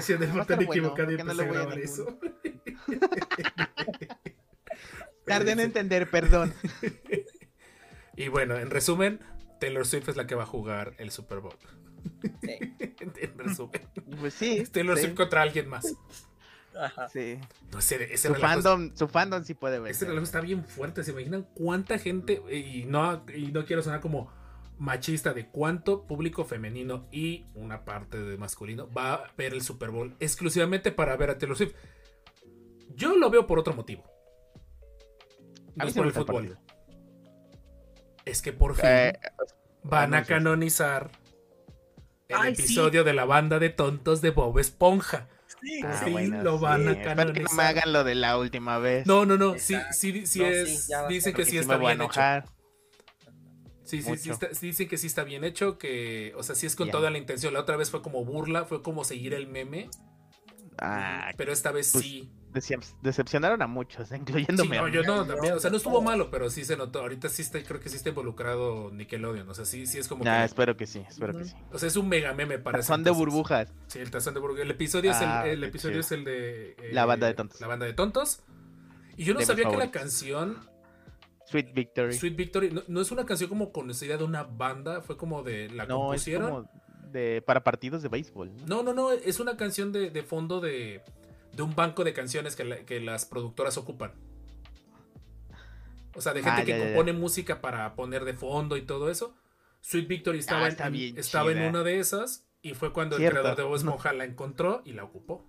Bueno, equivocado y no lo a voy a grabar eso. tardé en entender, perdón. Y bueno, en resumen, Taylor Swift es la que va a jugar el Super Bowl. Sí. en resumen. Pues sí. Taylor sí, Swift contra alguien más. Ajá. sí. No, ese, ese Su relajo, fandom, su fandom sí puede ver. ese relajo está bien fuerte. ¿Se imaginan cuánta gente? Y no, y no quiero sonar como machista de cuánto público femenino y una parte de masculino va a ver el Super Bowl exclusivamente para ver a Taylor Swift. Yo lo veo por otro motivo. A No mí es por el fútbol. partido. Es que por fin Eh, van a canonizar el Ay, sí. episodio de la banda de tontos de Bob Esponja. Sí, ah, bueno, lo van a que no me canonizar. hagan lo de la última vez. No, no, no, sí, Exacto. sí, sí No, es. dicen que sí está bien hecho. Sí, sí, sí, está- sí dicen que sí está bien hecho, que, o sea, sí es con toda la intención. La otra vez fue como burla, fue como seguir el meme, Ah, pero esta vez Pues, sí. decep- decepcionaron a muchos, Sí, incluyéndome a no, mí. yo no, también, o sea, no estuvo malo, pero sí se notó. Ahorita sí está, creo que sí está involucrado Nickelodeon, o sea, sí, sí es como Ah, que, espero que sí, espero que sí. o sea, es un mega meme para Son de burbujas. Sí, el tazón de burbujas. El episodio, es, Ah, el, el qué episodio chido. es el de... eh, La banda de tontos. La banda de tontos. Y yo no De sabía que la canción Sweet Victory. Sweet Victory no, no es una canción como conocida de una banda, fue como de la no, es compusieron. como de para partidos de béisbol. ¿no? No, no, no, es una canción de, de fondo de, de un banco de canciones que, la- que las productoras ocupan. O sea, de gente Ah, que ya, ya, ya. compone música para poner de fondo y todo eso. Sweet Victory estaba, Ah, en- estaba en una de esas y fue cuando Cierto. el creador de Bob Esponja la encontró y la ocupó.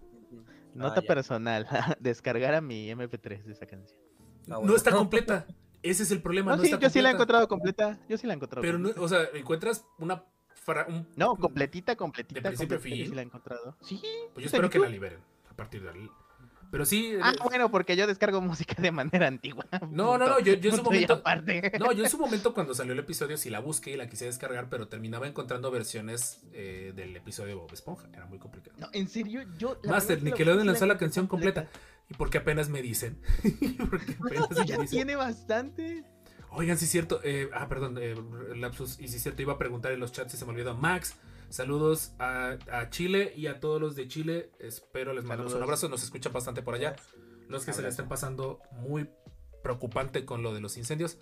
Nota Ah, personal. Descargar a mi MP3 de esa canción. No bueno. está completa. Ese es el problema. No, No, sí, está yo sí la he encontrado completa. Yo sí la he encontrado. Pero, no, o sea, encuentras una... fra- un- No, completita, completita. ¿De principio completita, yo fin? sí la he encontrado. Sí. Pues yo ¿está espero que la liberen a partir de ahí. Pero sí... Ah, eh, bueno, porque yo descargo música de manera antigua. No, no, no, yo- yo en su momento- aparte. No, yo en su momento cuando salió el episodio sí la busqué y la quise descargar, pero terminaba encontrando versiones eh, del episodio de Bob Esponja. Era muy complicado. No, en serio, yo. la Master, Nickelodeon la lanzó la encontré canción completa. ¿Y por qué apenas me dicen? Porque apenas me dicen. tiene bastante. Oigan, sí es cierto. eh, ah, perdón, eh, lapsus. Y sí es cierto, iba a preguntar en los chats y se me olvidó. Max, saludos a, a Chile y a todos los de Chile. Espero les mandamos un abrazo. Nos escuchan bastante por allá. Los que se Abrazo. estén pasando muy preocupante con lo de los incendios.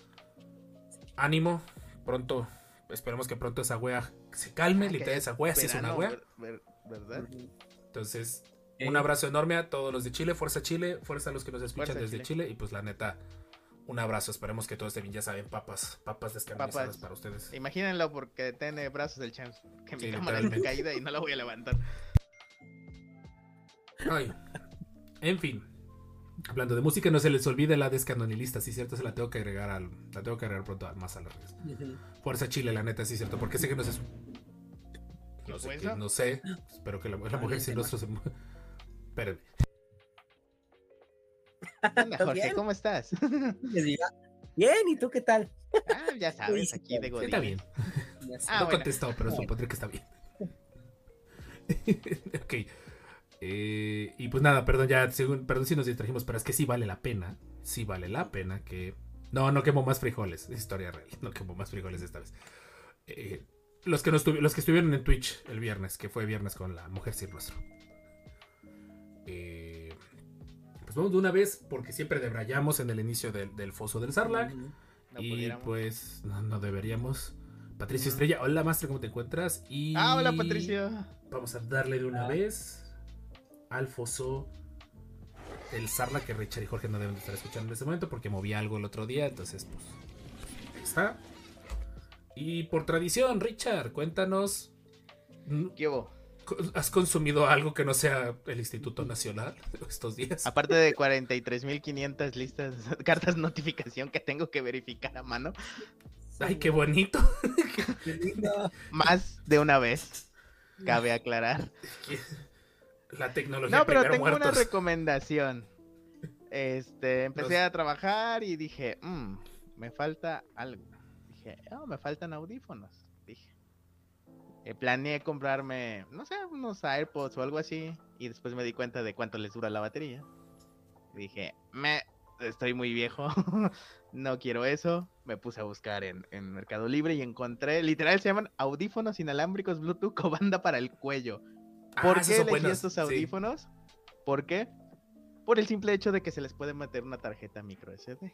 Ánimo. Pronto, esperemos que pronto esa wea se calme. Ah, Literal, esa wea sí es una wea. ver- ver- ¿Verdad? Entonces, Eh, un abrazo enorme a todos los de Chile. Fuerza Chile. Fuerza a los que nos escuchan desde Chile. Y pues la neta, un abrazo. Esperemos que todo esté bien. Ya saben, papas, papas descarbonizadas Papas. para ustedes. Imagínenlo porque tiene brazos el champs. Que mi Sí, cámara está caída y no la voy a levantar. Ay. En fin. Hablando de música, no se les olvide la descanonilista, sí cierto, se la tengo que agregar al, la tengo que agregar pronto más a las redes. Fuerza Chile, la neta, sí cierto, porque sé que no es ¿Qué no sé, no sé, espero que la, la mujer sin rostro se Espérenme. Hola, Jorge, bien? ¿cómo estás? Bien, ¿y tú qué tal? Ah, ya sabes, aquí de Sí, Godín. está bien. Ah, no bueno. contestó, pero supondré que está bien. ok. Eh, y pues nada, perdón, ya, según, perdón si nos distrajimos, pero es que sí vale la pena. Sí vale la pena que. No, no quemo más frijoles. Es historia real. No quemo más frijoles esta vez. Eh, los, que no los que estuvieron en Twitch el viernes, que fue viernes con la mujer sin rostro. Eh, pues vamos de una vez, porque siempre debrayamos en el inicio del, del foso del Sarlacc. No y pudiéramos. pues no, no deberíamos. Patricia. Estrella, hola Master, ¿cómo te encuentras? Y Ah, hola, Patricio. Vamos a darle de una Ah. vez al foso del Sarla que Richard y Jorge no deben de estar escuchando en este momento porque moví algo el otro día, entonces pues ahí está. Y por tradición, Richard, cuéntanos. ¿Qué hubo? ¿Has consumido algo que no sea el Instituto Nacional estos días? Aparte de 43.500 listas, cartas notificación que tengo que verificar a mano. Ay, qué bonito. Qué. Más de una vez, cabe aclarar. La tecnología No, pero tengo una recomendación. Este, empecé Los- a trabajar y dije, "Mm, me falta algo. Dije, oh, me faltan audífonos. Eh, planeé comprarme, no sé, unos AirPods o algo así. Y después me di cuenta de cuánto les dura la batería. Y dije, me, estoy muy viejo. no quiero eso. Me puse a buscar en, en Mercado Libre y encontré, literal, se llaman audífonos inalámbricos Bluetooth con banda para el cuello. Ah, ¿Por qué elegí buenos, estos sí. audífonos? ¿Por qué? Por el simple hecho de que se les puede meter una tarjeta micro SD,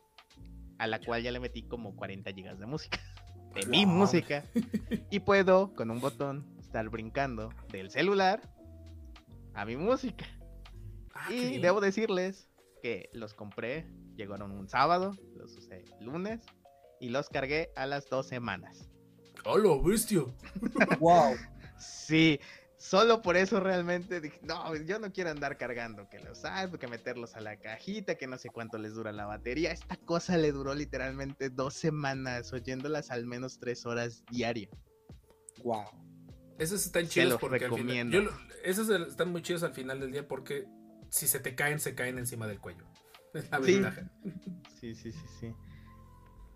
a la cual ya le metí como 40 gigas de música, de mi música, y puedo con un botón estar brincando del celular a mi música. Ah, Y debo decirles que los compré, llegaron un sábado, los usé el lunes y los cargué a las dos semanas. ¡Hola, bestia! Wow. Sí, solo por eso realmente dije, no, yo no quiero andar cargando que los hay, que meterlos a la cajita, que no sé cuánto les dura la batería. Esta cosa le duró literalmente dos semanas, oyéndolas al menos tres horas diario. Wow. Esos están chidos los porque al final- recomiendo. yo esos están muy chidos al final del día porque si se te caen, se caen encima del cuello. Es la Sí. ventaja. Sí, sí, sí, sí.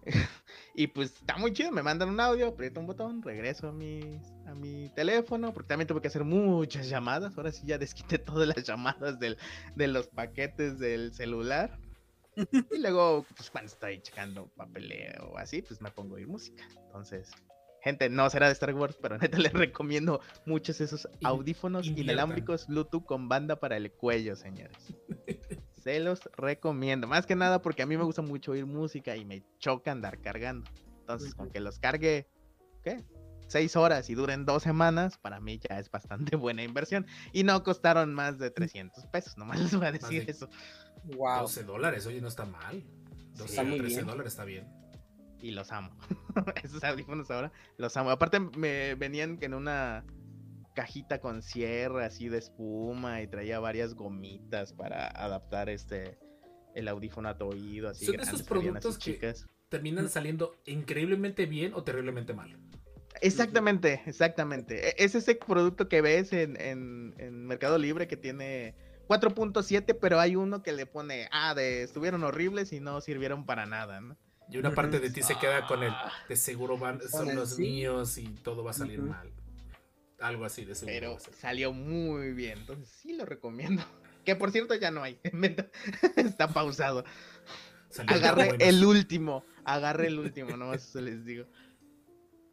y pues está muy chido, me mandan un audio, aprieto un botón, regreso a mi, a mi teléfono, porque también tuve que hacer muchas llamadas, ahora sí ya desquité todas las llamadas del, de los paquetes del celular. y luego, pues cuando estoy checando papeleo o así, pues me pongo a oír música. Entonces, gente, no será de Star Wars, pero neta les recomiendo muchos esos In- audífonos inviertan. inalámbricos Bluetooth con banda para el cuello, señores. Se los recomiendo. Más que nada porque a mí me gusta mucho oír música y me choca andar cargando. Entonces, con que los cargue, ¿qué? Seis horas y duren dos semanas, para mí ya es bastante buena inversión. Y no costaron más de 300 pesos, nomás les voy a decir de- eso. Wow. 12 dólares, oye, no está mal. 12 Está muy 13 bien. dólares está bien. Y los amo. Esos audífonos ahora los amo. Aparte, me venían en una cajita con cierre así de espuma y traía varias gomitas para adaptar este el audífono a tu oído así Son de esos grandes, así productos que- chicas. Terminan saliendo increíblemente bien o terriblemente mal. Exactamente, exactamente. E- Es ese producto que ves en, en- en Mercado Libre que tiene 4.7, pero hay uno que le pone, ah, de estuvieron horribles y no sirvieron para nada, ¿no? Y una parte de ti se queda con el Ah. de seguro van, son los sí. míos y todo va a salir mal. Algo así de seguro. Pero salió muy bien, entonces sí lo recomiendo. Que por cierto ya no hay, está pausado. Salieron Agarré el último, agarré el último, nomás eso les digo.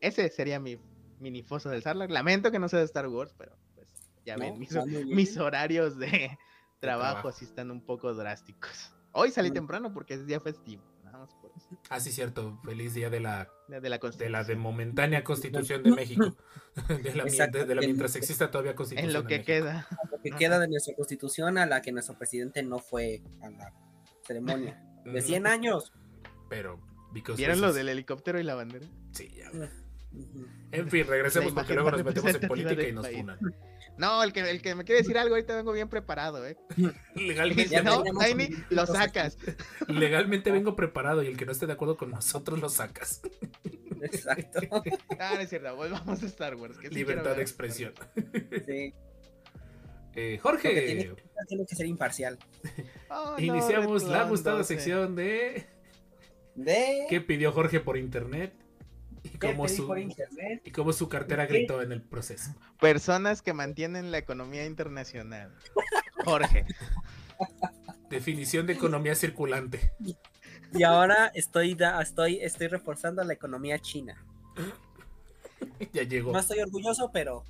Ese sería mi mini foso del Sarlacc. Lamento que no sea de Star Wars, pero pues ya No, ven, mis, horarios de trabajo así están un poco drásticos. Hoy salí Mm. temprano porque es día festivo, nada más por eso. Ah, sí, cierto. Feliz día de la, De, de la de la de momentánea constitución de México. De la, Exacto. de, de la mientras exista todavía constitución. En lo que queda. Lo que queda de nuestra constitución a la que nuestro presidente no fue a la ceremonia. De Ujú. 100 años. Pero, ¿Vieron lo del helicóptero y la bandera? Sí, ya. En fin, regresemos porque luego nos metemos en política y nos funan. No, el que, el que me quiere decir algo, ahorita vengo bien preparado, ¿eh. Legalmente, no, Tiny, lo sacas. legalmente vengo preparado y el que no esté de acuerdo con nosotros lo sacas. Exacto. Ah, no es cierto, volvamos a Star Wars. Que sí quiero Libertad de expresión. Sí. Eh, Lo que Jorge, tiene, tiene que ser imparcial. Oh, no, iniciamos la gustada sección de De. ¿Qué pidió Jorge por internet? Y ¿Qué cómo pedí su, por internet? y cómo su cartera ¿Qué? gritó en el proceso. Personas que mantienen la economía internacional. Jorge. Definición de economía circulante. Y ahora estoy, da- estoy, estoy reforzando la economía china. Ya llegó. No estoy orgulloso, pero.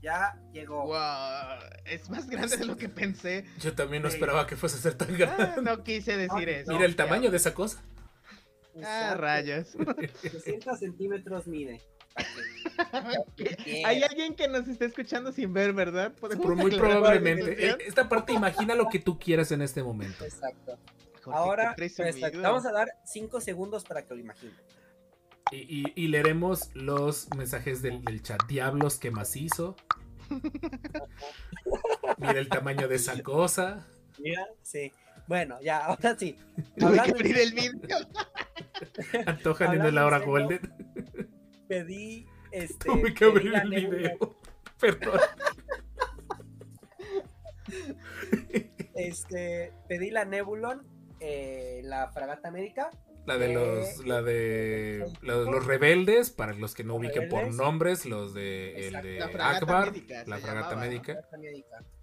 Ya llegó. Wow, es más grande de lo que pensé. Yo también no esperaba que fuese a ser tan grande. Ah, no quise decir No, eso. Mira el tamaño de esa cosa. Ah, rayos. 60 centímetros mide. Hay alguien que nos está escuchando sin ver, ¿verdad? ¿Podemos Pero muy probablemente. Eh, Esta parte imagina lo que tú quieras en este momento. Exacto. Jorge, Ahora, pues, vamos a dar 5 segundos para que lo imaginen. Y, y- y leeremos los mensajes del, del chat. Diablos, que macizo. Mira el tamaño de esa cosa. Mira, sí. Bueno, ya, ahora sí. Tuve que Hablando, abrir el vídeo. Antojan en el Hablando hora golden. Pedí este. Tuve que pedí abrir la el Nebula- video. Perdón. Este, pedí la Nebulon, eh, la Fragata América. La de los, la de los, los rebeldes, para los que no ubiquen por nombres, los de el Exacto. de La fragata Akbar, médica la fragata llamaba. médica.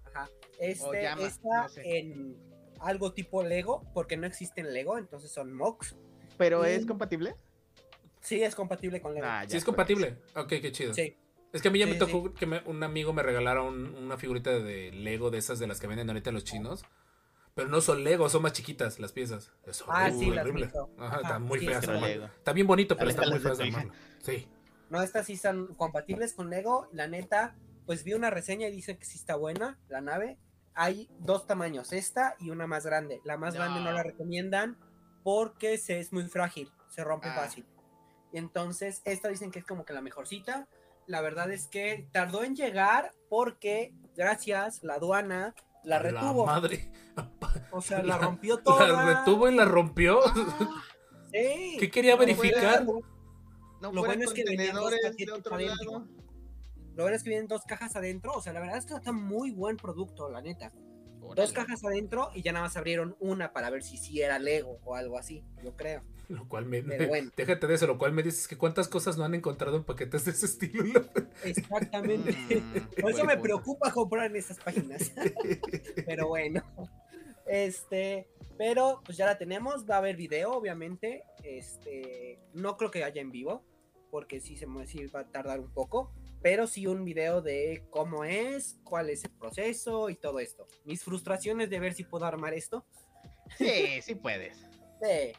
Ajá. Este llama, está no sé. en algo tipo Lego, porque no existen Lego, entonces son MOX. ¿Pero Y- es compatible? Sí, es compatible con Lego. Ah, Sí es compatible. Ok, qué chido. Sí. Es que a mí ya me Sí, tocó que me- un amigo me regalara un- una figurita de Lego de esas de las que venden ahorita los chinos. Pero no son Lego, son más chiquitas las piezas. Es Ah, horrible. sí, las visto. Ajá, muy sí, fea. sí, de Pero sí. armarlo. Lego. Está bien bonito, pero está muy feo de armarlo. Sí. No, estas sí son compatibles con Lego. La neta, pues vi una reseña y dice que sí está buena la nave. Hay dos tamaños, esta y una más grande. La más grande no la recomiendan porque se, es muy frágil, se rompe Ah. fácil. Y entonces, esta dicen que es como que la mejorcita. La verdad es que tardó en llegar porque, gracias, la aduana la retuvo. madre. o sea, la la- rompió toda. La retuvo y la rompió. Sí. ¿Qué quería No, verificar? No Lo bueno es que venían dos contenedores de paquetes otro adentro. Lo bueno es que vienen dos cajas adentro. O sea, la verdad es que está muy buen producto, la neta. Dos cajas adentro y ya nada más abrieron una para ver si sí era Lego o algo así, yo creo. Lo cual me. Pero bueno. Déjate de eso, lo cual me dices que cuántas cosas no han encontrado en paquetes de ese estilo. Exactamente. Mm, Por eso me punto. preocupa comprar en esas páginas. pero bueno. Este, pero pues ya la tenemos, va a haber video, obviamente. Este, no creo que haya en vivo, porque sí se me sí va a tardar un poco, pero sí un video de cómo es, cuál es el proceso y todo esto. Mis frustraciones de ver si puedo armar esto. Sí, sí puedes. Sí.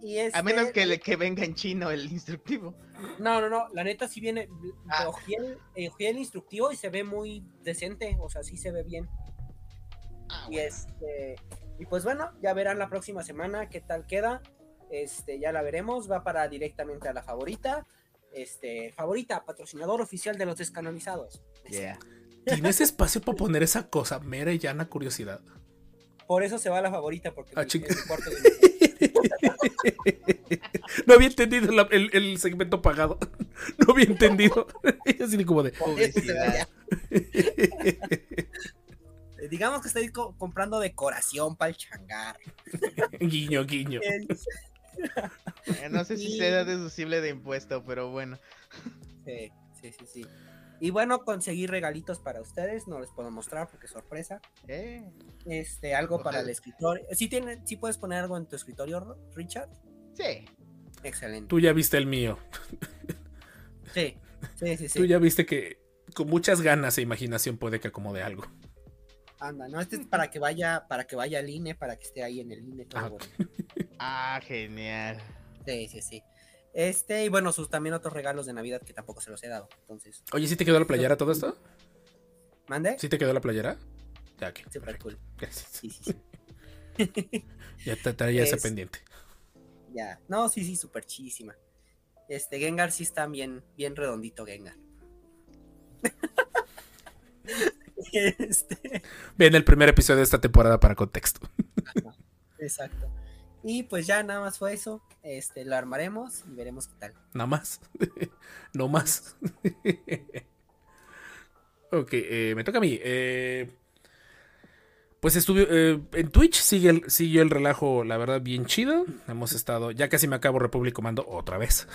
Y A menos este- que, le, que venga en chino el instructivo. No, no, no, la neta sí viene, Ah. ojeé el, ojeé el instructivo y se ve muy decente, o sea, sí se ve bien. Ah, Y bueno. este, y pues bueno, ya verán la próxima semana qué tal queda. Este, ya la veremos, va para directamente a la favorita. Este, favorita, patrocinador oficial de los descanonizados. Yeah. ¿Tienes espacio para poner esa cosa? Mera y llana curiosidad. Por eso se va a la favorita, porque Ah, mi- chica. es mi cuarto de- No había entendido la- el, el segmento pagado. No había entendido. Así como de. Eh, Digamos que estoy co- comprando decoración para el changar. Guiño, guiño. Eh, No sé si Y- sea deducible de impuesto, pero bueno. Sí, sí, sí, sí. Y bueno, conseguí regalitos para ustedes, no les puedo mostrar porque es sorpresa. Eh, Este, algo para el escritorio. ¿Sí, tiene, ¿Sí puedes poner algo en tu escritorio, Richard? sí. Excelente. Tú ya viste el mío. Sí, sí, sí, sí. Tú ya viste que con muchas ganas e imaginación puede que acomode algo. Anda, no, este es para que vaya, para que vaya al INE, para que esté ahí en el INE todo Ah, bonito. Ah, genial. Sí, sí, sí. Este, y bueno, sus también otros regalos de Navidad que tampoco se los he dado. Entonces, Oye, ¿sí te quedó la playera todo esto? ¿mande? ¿Sí te quedó la playera? Ya, que. Súper cool. Gracias. Sí, sí, sí. Ya te traía ese Es- pendiente. Ya. No, sí, sí, súper chísima. Este, Gengar sí está bien, bien redondito, Gengar. este, Ven el primer episodio de esta temporada para contexto. exacto. Y pues ya nada más fue eso. Este, lo armaremos y veremos qué tal. Nada más. no más. ok, eh, me toca a mí. Eh, pues estuve eh, en Twitch, sigue el, siguió el relajo, la verdad, bien chido. Hemos estado, ya casi me acabo Republic Commando otra vez.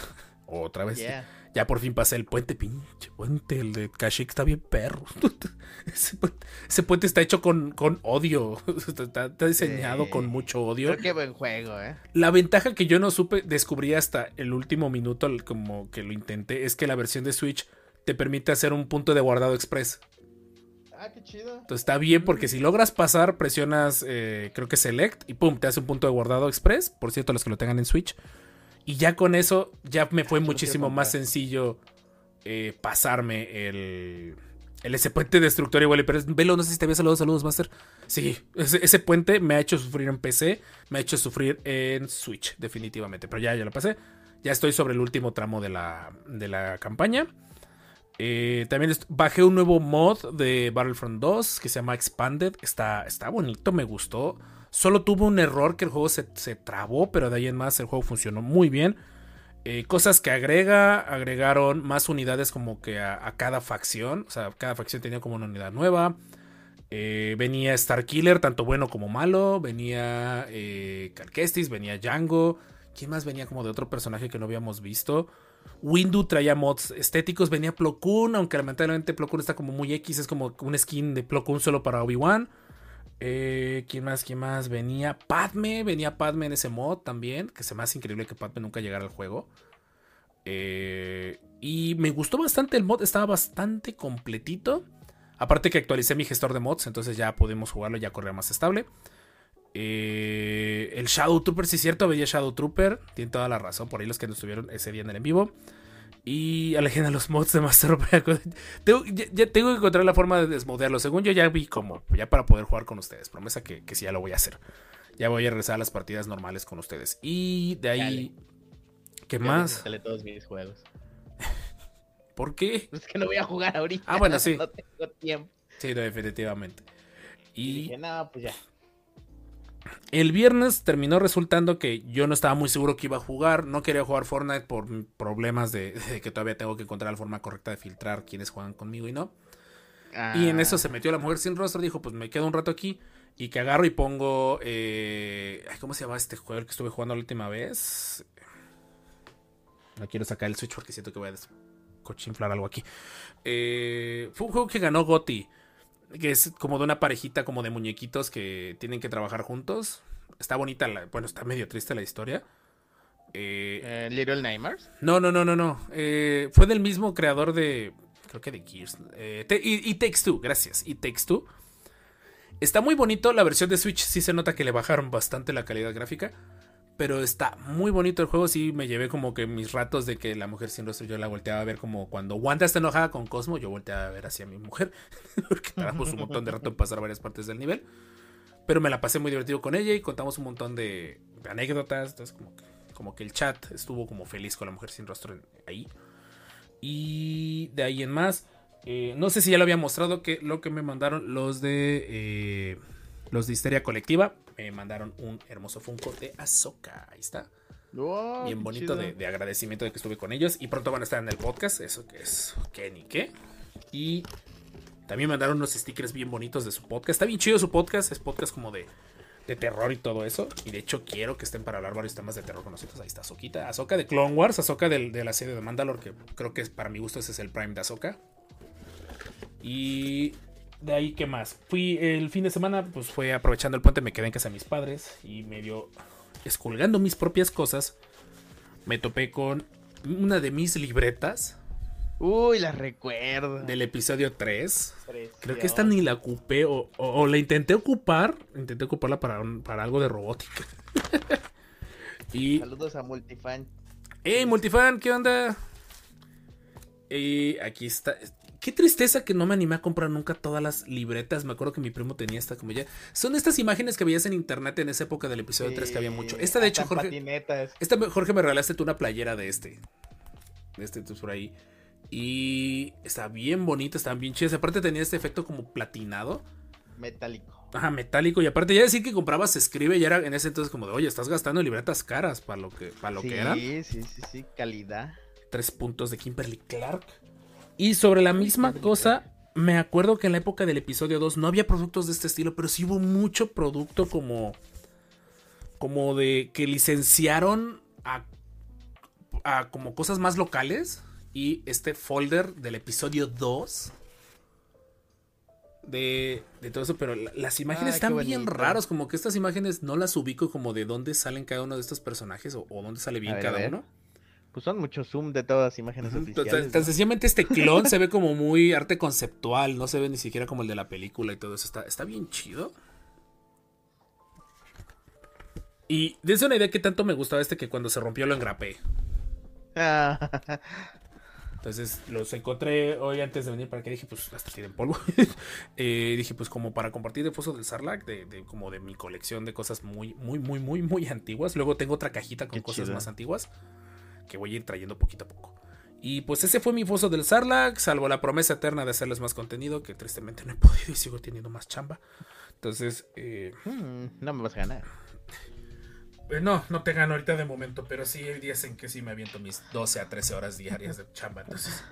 otra vez. Yeah. Ya por fin pasé el puente, pinche puente. El de Kashyyyk está bien perro. ese, puente, ese puente está hecho con, con odio. está, está diseñado Sí. con mucho odio. Pero qué buen juego, eh. La ventaja que yo no supe, descubrí hasta el último minuto, como que lo intenté, es que la versión de Switch te permite hacer un punto de guardado express. Ah, qué chido. Entonces está bien porque si logras pasar, presionas, eh, creo que Select y pum, te hace un punto de guardado express. Por cierto, los que lo tengan en Switch. Y ya con eso, ya me fue Ah, muchísimo más sencillo eh, pasarme el, el ese puente destructor igual. Pero es- velo, no sé si te había saludos, saludos, Master. Sí, ese, ese puente me ha hecho sufrir en PC, me ha hecho sufrir en Switch, definitivamente. Pero ya, ya lo pasé. Ya estoy sobre el último tramo de la, de la campaña. Eh, también bajé un nuevo mod de Battlefront 2 que se llama Expanded. Está, está bonito, me gustó. Solo tuvo un error que el juego se, se trabó, pero de ahí en más el juego funcionó muy bien. Eh, cosas que agrega, agregaron más unidades como que a, cada facción. O sea, cada facción tenía como una unidad nueva. Eh, venía Starkiller, tanto bueno como malo. Venía eh, Calquestis, venía Django. ¿Quién más venía como de otro personaje que no habíamos visto? Windu traía mods estéticos. Venía Plo aunque lamentablemente Plo Koon está como muy X. Es como un skin de Plo solo para Obi-Wan. Eh, ¿Quién más? ¿Quién más? Venía Padme. Venía Padme en ese mod también. Que se me hace increíble que Padme nunca llegara al juego. Eh, y me gustó bastante el mod. Estaba bastante completito. Aparte que actualicé mi gestor de mods. Entonces ya pudimos jugarlo. Ya corría más estable. Eh, el Shadow Trooper, sí es cierto, veía Shadow Trooper. Tiene toda la razón. Por ahí los que no estuvieron ese día en el en vivo. Y alejen a los mods de Master tengo, ya, ya, tengo que encontrar la forma de desmodearlo. Según yo ya vi como, ya para poder jugar con ustedes. Promesa que, que sí ya lo voy a hacer. Ya voy a regresar a las partidas normales con ustedes. Y de ahí... ¿Qué más? todos mis juegos. ¿Por qué? Es que no voy a jugar ahorita. Ah, bueno, sí. No tengo tiempo. Sí, no, definitivamente. Y Y dije, no, pues ya. El viernes terminó resultando que yo no estaba muy seguro que iba a jugar. No quería jugar Fortnite por problemas de, que todavía tengo que encontrar la forma correcta de filtrar quiénes juegan conmigo y no. Y en eso se metió la mujer sin rostro. Dijo, pues me quedo un rato aquí. Y que agarro y pongo... eh, ¿Cómo se llama este juego el que estuve jugando la última vez? No quiero sacar el Switch porque siento que voy a descochinflar algo aquí. Eh, fue un juego que ganó Gotti. Que es como de una parejita como de muñequitos que tienen que trabajar juntos. Está bonita, la, bueno, está medio triste la historia. Eh, eh, Little Nightmares. no, no, no, no, no. Eh, fue del mismo creador de. Creo que de Gears. Eh, te- y, y Takes Two, gracias. Y Takes Two. Está muy bonito. La versión de Switch sí se nota que le bajaron bastante la calidad gráfica. Pero está muy bonito el juego. Sí, me llevé como que mis ratos de que la mujer sin rostro yo la volteaba a ver como cuando Wanda está enojada con Cosmo. Yo volteaba a ver hacia mi mujer. Porque tardamos un montón de rato en pasar varias partes del nivel. Pero me la pasé muy divertido con ella y contamos un montón de, anécdotas. Entonces, como que, el chat estuvo como feliz con la mujer sin rostro ahí. Y de ahí en más. eh, no sé si ya lo había mostrado que lo que me mandaron los de eh, los de Histeria Colectiva. Me mandaron un hermoso Funko de Ahsoka. Ahí está. Bien bonito de, de agradecimiento de que estuve con ellos. Y pronto van a estar en el podcast. Eso que es qué ni qué. Y también mandaron unos stickers bien bonitos de su podcast. Está bien chido su podcast. Es podcast como de, de terror y todo eso. Y de hecho quiero que estén para hablar varios temas de terror con nosotros. Ahí está Ahsoquita. Ahsoka de Clone Wars. Del- de, la serie de Mandalore. Que creo que para mi gusto ese es el prime de Ahsoka. Y de ahí, ¿qué más? Fui el fin de semana, pues fue aprovechando el puente, me quedé en casa de mis padres y medio escolgando mis propias cosas. Me topé con una de mis libretas Uy, la recuerdo. del episodio 3. Creo que esta ni la ocupé o, o- o la intenté ocupar. Intenté ocuparla para, un- para algo de robótica. y Saludos a Multifan. ¡Hey, Multifan! ¿Qué onda? Y aquí está. Qué tristeza que no me animé a comprar nunca todas las libretas. Me acuerdo que mi primo tenía esta como ya. Son estas imágenes que veías en internet en esa época del episodio 3 que había mucho. Esta, de hecho, Jorge. patinetas. Esta, Jorge, me regalaste tú una playera de este. De este, tú por ahí. Y está bien bonita, están bien chidas. Aparte tenía este efecto como platinado. Metálico. Ajá, metálico. Y aparte ya decir que comprabas se escribe y era en ese entonces como de, oye, estás gastando libretas caras para lo que, para lo sí, que eran. sí, sí, sí, calidad. tres puntos de Kimberly Clark. Y sobre la misma cosa, me acuerdo que en la época del episodio 2 no había productos de este estilo, pero sí hubo mucho producto como. como de que licenciaron a, a como cosas más locales. Y este folder del episodio 2 de, de todo eso, pero la- las imágenes Ay, qué están bien raros, como que estas imágenes no las ubico como de dónde salen cada uno de estos personajes o, o dónde sale bien ver, cada uno. Pues son muchos zoom de todas las imágenes oficiales. Tan, sencillamente este clon se ve como muy arte conceptual, no se ve ni siquiera como el de la película y todo eso. Está, está bien chido. Y dense una idea que tanto me gustaba este que cuando se rompió lo engrapé. Ah, Entonces los encontré hoy antes de venir para que dije, pues hasta tienen polvo. Eh, dije, pues como para compartir de Foso del Sarlacc, de, de- como de mi colección de cosas muy, muy, muy, muy, muy antiguas. Luego tengo otra cajita con Qué cosas chido. más antiguas que voy a ir trayendo poquito a poco. Y pues ese fue mi foso del Sarlacc, salvo la promesa eterna de hacerles más contenido, que tristemente no he podido y sigo teniendo más chamba. Entonces, eh, Mm, no me vas a ganar. eh, no, no te gano ahorita de momento, pero sí hay días en que sí me aviento mis 12 a 13 horas diarias de chamba. Entonces,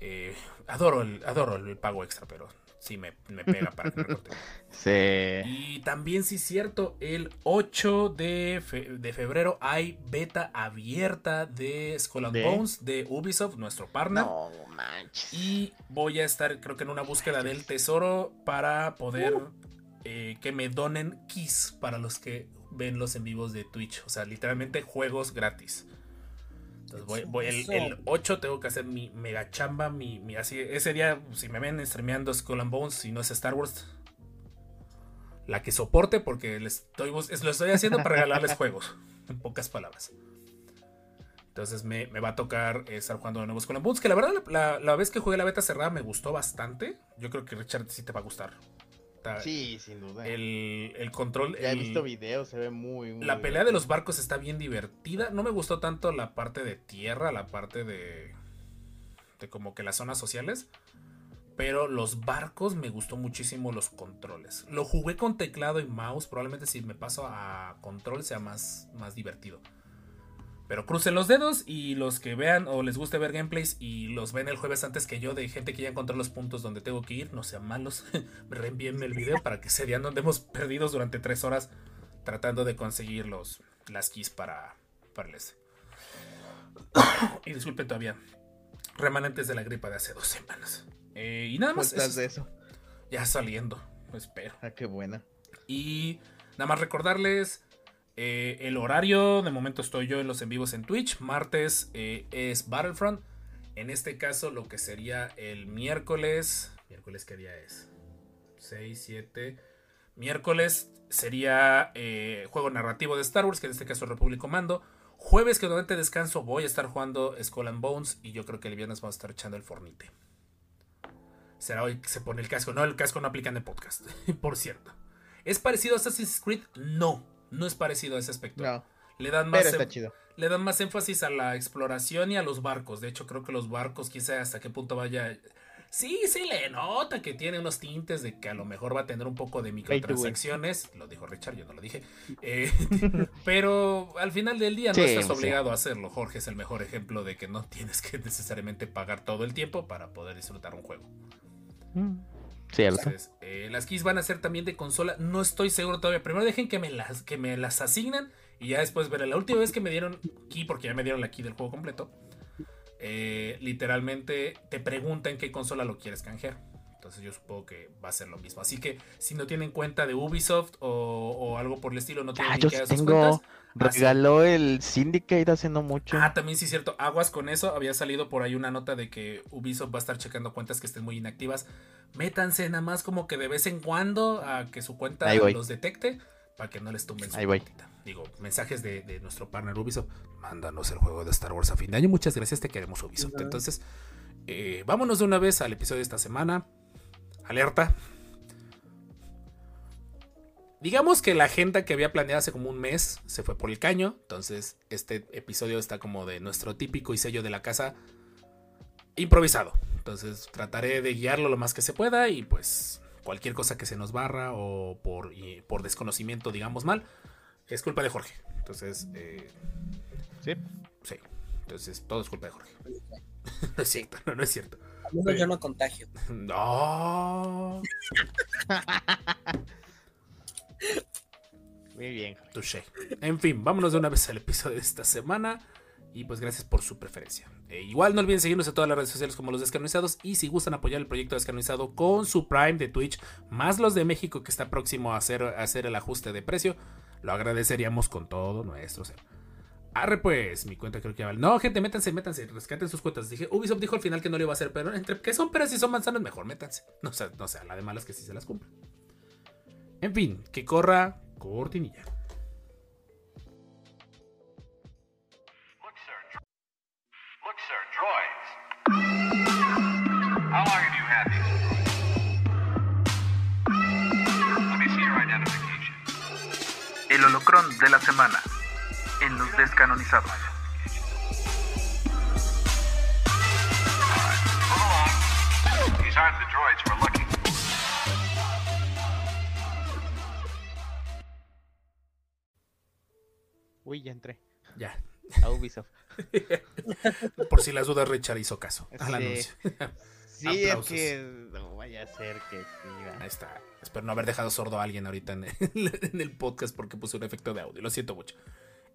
eh, adoro, el, adoro el pago extra, pero sí me, me pega para que recorte. Sí. Y también, sí es cierto, el 8 de, fe- de febrero hay beta abierta de Skull and ¿De? Bones de Ubisoft, nuestro partner. No manches. Y voy a estar, creo que en una búsqueda del tesoro para poder eh, que me donen keys para los que ven los en vivos de Twitch. O sea, literalmente juegos gratis. Entonces voy, voy- el, el 8 tengo que hacer mi mega chamba. Mi, mi- así, ese día, si me ven streameando Skull and Bones, si no es Star Wars, la que soporte, porque les estoy, lo estoy haciendo para regalarles juegos. En pocas palabras. Entonces me, me va a tocar eh, estar jugando de nuevo Skull and Bones. Que la verdad, la, la vez que jugué la beta cerrada me gustó bastante. Yo creo que Richard sí te va a gustar. Está- Sí, sin duda. el, el control. ya he visto videos, se ve muy, muy la pelea de los barcos está bien divertida. No me gustó tanto la parte de tierra, la parte de. de como que las zonas sociales. Pero los barcos me gustó muchísimo los controles. Lo jugué con teclado y mouse. Probablemente si me paso a control sea más, más divertido. Pero crucen los dedos y los que vean o les guste ver gameplays y los ven el jueves antes que yo de gente que ya encontró los puntos donde tengo que ir, no sean malos, reenvíenme el video para que ese día no andemos perdidos durante tres horas tratando de conseguir los, las keys para, para el ese. y disculpen todavía, remanentes de la gripa de hace dos semanas. Eh, y nada ¿Cómo más, eso- de eso? ya saliendo, espero. Ah, qué buena. Y nada más recordarles eh, el horario. De momento estoy yo en los en vivos en Twitch. Martes eh, es Battlefront. En este caso, lo que sería el miércoles. ¿Miércoles qué día es? 6, 7. Miércoles sería eh, juego narrativo de Star Wars, que en este caso es Republic Commando. Jueves, que durante descanso voy a estar jugando Skull and Bones. Y yo creo que el viernes vamos a estar echando el fornite. Será hoy que se pone el casco. No, el casco no aplica en el podcast, por cierto. ¿Es parecido a Assassin's Creed? No, no es parecido a ese aspecto. No, Le dan más pero está em- chido. le dan más énfasis a la exploración y a los barcos. De hecho, creo que los barcos, sabe hasta qué punto vaya. Sí, sí, le nota que tiene unos tintes de que a lo mejor va a tener un poco de microtransacciones. Lo dijo Richard, yo no lo dije. Eh, pero al final del día no Sí, estás sí. obligado a hacerlo. Jorge es el mejor ejemplo de que no tienes que necesariamente pagar todo el tiempo para poder disfrutar un juego. Cierto. Entonces, eh, las keys van a ser también de consola. No estoy seguro todavía. Primero dejen que me las, que me las asignen. Y ya después veré. La última vez que me dieron key, porque ya me dieron la key del juego completo. eh, literalmente te preguntan qué consola lo quieres canjear. Entonces yo supongo que va a ser lo mismo. Así que si no tienen cuenta de Ubisoft o, o algo por el estilo, no tienen Ah, yo sus tengo. cuentas. Ah, sí. Regaló el Syndicate hace no mucho. Ah, también sí es cierto. Aguas con eso. Había salido por ahí una nota de que Ubisoft va a estar checando cuentas que estén muy inactivas. Métanse nada más como que de vez en cuando a que su cuenta los detecte para que no les tumben su Ahí voy. Digo, mensajes de, de nuestro partner Ubisoft. Mándanos el juego de Star Wars a fin de año. Muchas gracias, te queremos Ubisoft. Entonces, eh, vámonos de una vez al episodio de esta semana. Alerta. Digamos que la agenda que había planeado hace como un mes se fue por el caño. Entonces, este episodio está como de nuestro típico y sello de la casa improvisado. Entonces, trataré de guiarlo lo más que se pueda y pues cualquier cosa que se nos barra o por, y por desconocimiento, digamos mal, es culpa de Jorge. Entonces, eh, Sí. sí. Entonces, todo es culpa de Jorge. no es cierto, no, no es cierto. Al menos yo no contagio. No. Muy bien. Touché. En fin, vámonos de una vez al episodio de esta semana. Y pues gracias por su preferencia. Eh, igual no olviden seguirnos en todas las redes sociales como los descanonizados. Y si gustan apoyar el proyecto descanonizado con su Prime de Twitch, más los de México que está próximo a hacer, a hacer el ajuste de precio, lo agradeceríamos con todo nuestro ser. Arre pues, mi cuenta creo que ya vale. No, gente, métanse, métanse, rescaten sus cuentas. Dije, Ubisoft dijo al final que no lo iba a hacer, pero entre que son peras y son manzanas, mejor métanse. No sé, no sé, la de malas que sí se las cumplen. En fin, que corra cortinilla. El holocrón de la semana en los descanonizados. droids were looking. Uy, ya entré. Ya. A Ubisoft. Por si las dudas, Richard hizo caso al Sí. anuncio. Sí, es que no vaya a ser que siga. Ahí está. Espero no haber dejado sordo a alguien ahorita en el, en el podcast porque puse un efecto de audio. Lo siento mucho.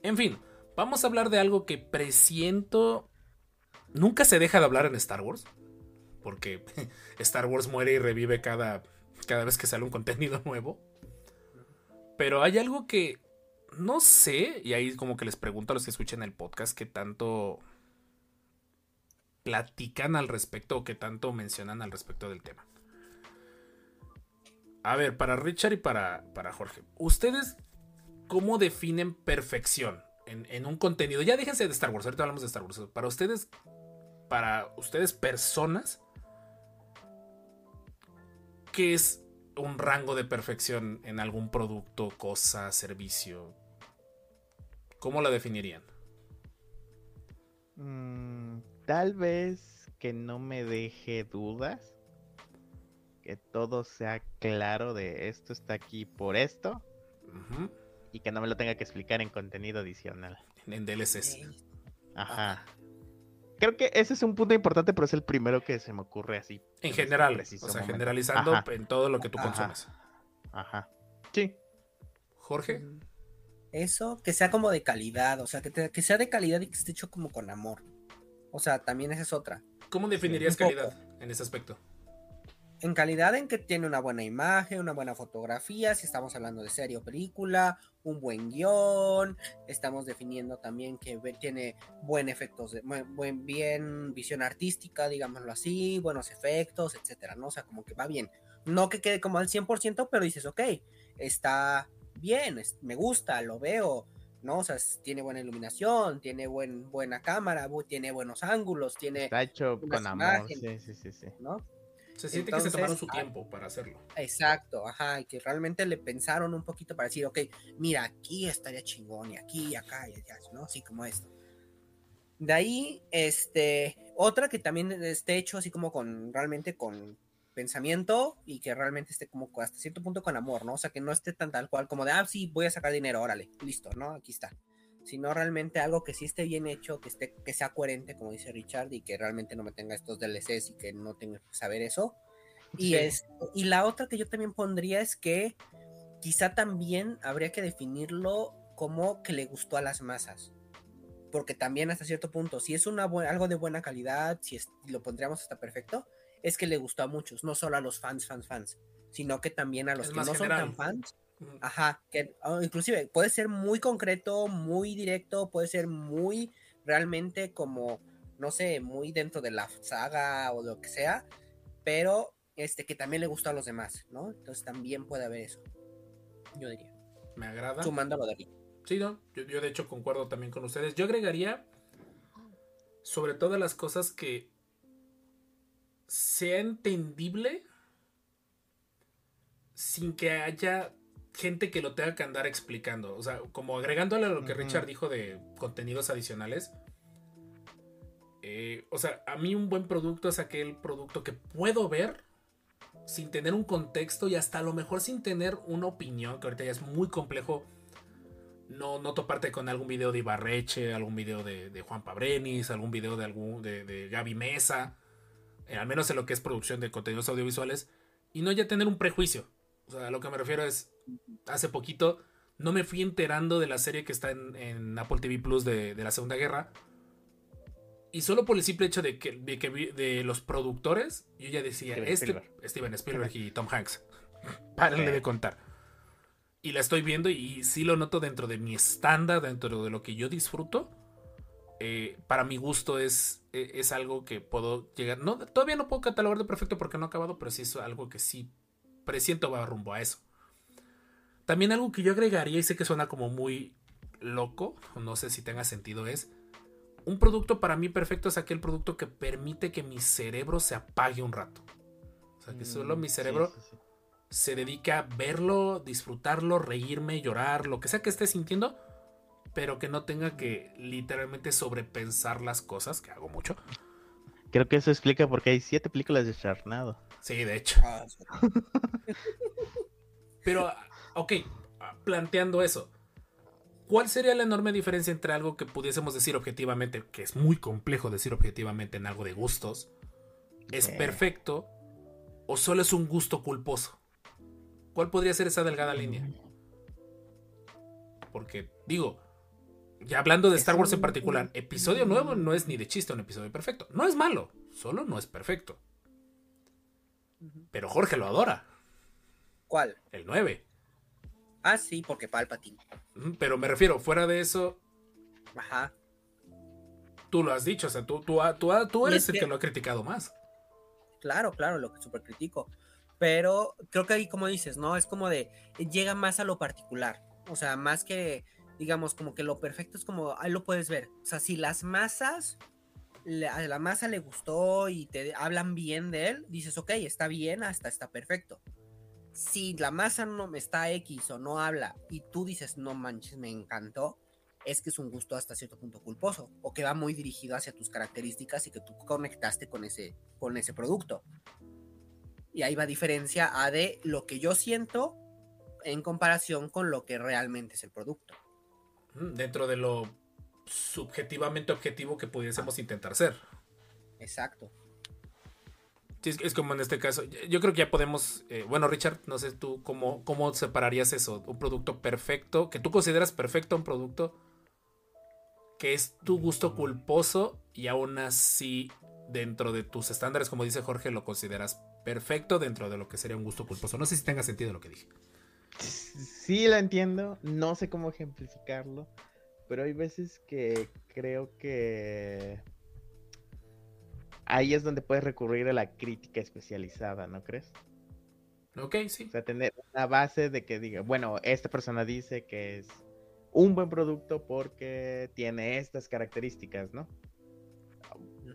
En fin, vamos a hablar de algo que presiento. Nunca se deja de hablar en Star Wars. Porque Star Wars muere y revive cada, cada vez que sale un contenido nuevo. Pero hay algo que no sé, y ahí como que les pregunto a los que escuchen el podcast qué tanto platican al respecto o qué tanto mencionan al respecto del tema. A ver, para Richard y para, para Jorge, ¿ustedes cómo definen perfección en, en un contenido? Ya déjense de Star Wars, ahorita hablamos de Star Wars. Para ustedes, para ustedes personas, ¿qué es un rango de perfección en algún producto, cosa, servicio? ¿Cómo la definirían? Mm, tal vez que no me deje dudas. Que todo sea claro de esto está aquí por esto. Y que no me lo tenga que explicar en contenido adicional. En DLCs. Ajá. Creo que ese es un punto importante, pero es el primero que se me ocurre así. En este general, preciso o sea, momento. generalizando Ajá, en todo lo que tú Ajá. consumes. Ajá. Sí. Jorge, Eso, que sea como de calidad, o sea, que, te- que sea de calidad y que esté hecho como con amor. O sea, también esa es otra. ¿cómo definirías poco. calidad en ese aspecto? En calidad en que tiene una buena imagen, una buena fotografía, si estamos hablando de serie o película, un buen guion, estamos definiendo también que tiene buen efectos, de, buen, buen- bien visión artística, digámoslo así, buenos efectos, etcétera, ¿no? O sea, como que va bien. No que quede como al 100%, pero dices, ok, está bien, es- me gusta, lo veo, ¿no? O sea, es- tiene buena iluminación, tiene buen, buena cámara, bu- tiene buenos ángulos, tiene, Está hecho con amor. imágenes. Sí, sí, sí, sí. ¿no? Se siente que se tomaron su ah, tiempo para hacerlo. Exacto, ajá, y que realmente le pensaron un poquito para decir, ok, mira, aquí estaría chingón, y aquí, y acá, y allá, ¿no? Así como esto. De ahí, este, otra que también esté hecho así como con, realmente con pensamiento y que realmente esté como hasta cierto punto con amor, ¿no? O sea, que no esté tan tal cual como de, ah, sí, voy a sacar dinero, órale, listo, ¿no? Aquí está. Sino realmente algo que sí esté bien hecho, que esté, que sea coherente, como dice Richard, y que realmente no me tenga estos DLCs y que no tenga que saber eso. Y, Sí. es, y la otra que yo también pondría es que quizá también habría que definirlo como que le gustó a las masas. Porque también hasta cierto punto, si es una algo de buena calidad, si es- lo pondríamos hasta perfecto, es que le gustó a muchos, no solo a los fans, fans, fans, sino que también a los Es que no general. son tan fans. Ajá, que ah, inclusive puede ser muy concreto, muy directo, puede ser muy realmente como, no sé, muy dentro de la saga o lo que sea, pero este que también le gustó a los demás, ¿no? Entonces también puede haber eso. Yo diría. Me agrada. Sumando lo de aquí. Sí, no, yo, yo de hecho concuerdo también con ustedes. Yo agregaría sobre todas las cosas que sea entendible sin que haya gente que lo tenga que andar explicando. O sea, como agregándole a lo que. Richard dijo de contenidos adicionales. eh, o sea, a mí un buen producto es aquel producto que puedo ver sin tener un contexto y hasta a lo mejor sin tener una opinión, que ahorita ya es muy complejo no, no toparte con algún video de Ibarreche, algún video de, de Juan Pabrenis, algún video de algún de, de Gaby Mesa, eh, al menos en lo que es producción de contenidos audiovisuales, y no ya tener un prejuicio. O sea, a lo que me refiero es, hace poquito no me fui enterando de la serie que está en, en Apple TV Plus de, de la Segunda Guerra. Y solo por el simple hecho de que, de, que vi- de los productores, yo ya decía, Steven este, Spielberg. Steven Spielberg y Tom Hanks. Párenle de contar. Y la estoy viendo y sí lo noto dentro de mi estándar, dentro de lo que yo disfruto. Eh, para mi gusto es, eh, es algo que puedo llegar. No, todavía no puedo catalogar de perfecto porque no ha acabado, pero sí es algo que sí presiento va rumbo a eso. También algo que yo agregaría y sé que suena como muy loco, no sé si tenga sentido, es un producto para mí perfecto es aquel producto que permite que mi cerebro se apague un rato. O sea, que solo Mm, mi sí, cerebro sí, sí. se dedica a verlo, disfrutarlo, reírme, llorar, lo que sea que esté sintiendo, pero que no tenga que literalmente sobrepensar las cosas, que hago mucho. Creo que eso explica por qué hay siete películas de Charnado. Sí, de hecho. Ah. Pero, ok, planteando eso, ¿cuál sería la enorme diferencia entre algo que pudiésemos decir objetivamente, que es muy complejo decir objetivamente en algo de gustos, es perfecto o solo es un gusto culposo? ¿Cuál podría ser esa delgada línea? Porque, digo, ya hablando de Star Wars en particular, episodio nuevo no es ni de chiste un episodio perfecto. No es malo, solo no es perfecto. Pero Jorge lo adora, ¿Cuál? el 9. Ah, sí, porque Palpatine. Pero me refiero, fuera de eso, Ajá. tú lo has dicho, o sea, tú, tú, tú, tú Y eres es el que- que lo ha criticado más. Claro, claro, lo que súper critico. Pero creo que ahí, como dices, ¿no? Es como de, llega más a lo particular. O sea, más que, digamos, como que lo perfecto es como, ahí lo puedes ver. O sea, si las masas, le- a la masa le gustó y te hablan bien de él, dices, ok, está bien, hasta está perfecto. Si la masa no me está X o no habla y tú dices, no manches, me encantó, es que es un gusto hasta cierto punto culposo o que va muy dirigido hacia tus características y que tú conectaste con ese, con ese producto. Y ahí va diferencia a de lo que yo siento en comparación con lo que realmente es el producto. Ujú, Dentro de lo subjetivamente objetivo que pudiésemos intentar ser. Exacto. Sí, es, es como en este caso. Yo- Yo creo que ya podemos. eh, bueno, Richard, no sé tú cómo, cómo separarías eso. Un producto perfecto, que tú consideras perfecto un producto que es tu gusto culposo y aún así, dentro de tus estándares, como dice Jorge, lo consideras perfecto dentro de lo que sería un gusto culposo. No sé si tenga sentido lo que dije. Sí lo entiendo, no sé cómo ejemplificarlo, pero hay veces que creo que ahí es donde puedes recurrir a la crítica especializada, ¿no crees? Ok, sí. O sea, tener una base de que diga, bueno, esta persona dice que es un buen producto porque tiene estas características, ¿no?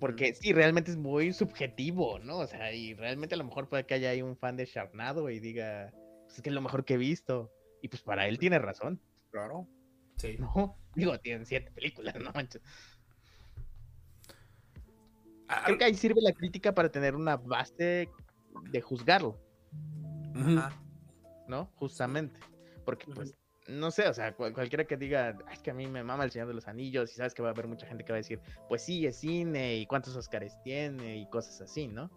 Porque sí, realmente es muy subjetivo, ¿no? O sea, y realmente a lo mejor puede que haya ahí un fan de Charnado y diga, pues es que es lo mejor que he visto. Y pues para él tiene razón, Claro. Sí. ¿no? Digo, tienen siete películas, ¿no? manches. Ah, Creo que ahí sirve la crítica para tener una base de juzgarlo, ujú. Ajá. ¿no? Justamente. Porque, pues, no sé, o sea, cual- cualquiera que diga, "Ay, es que a mí me mama el Señor de los Anillos, y sabes que va a haber mucha gente que va a decir, pues sí, es cine, y cuántos Oscars tiene, y cosas así, ¿no?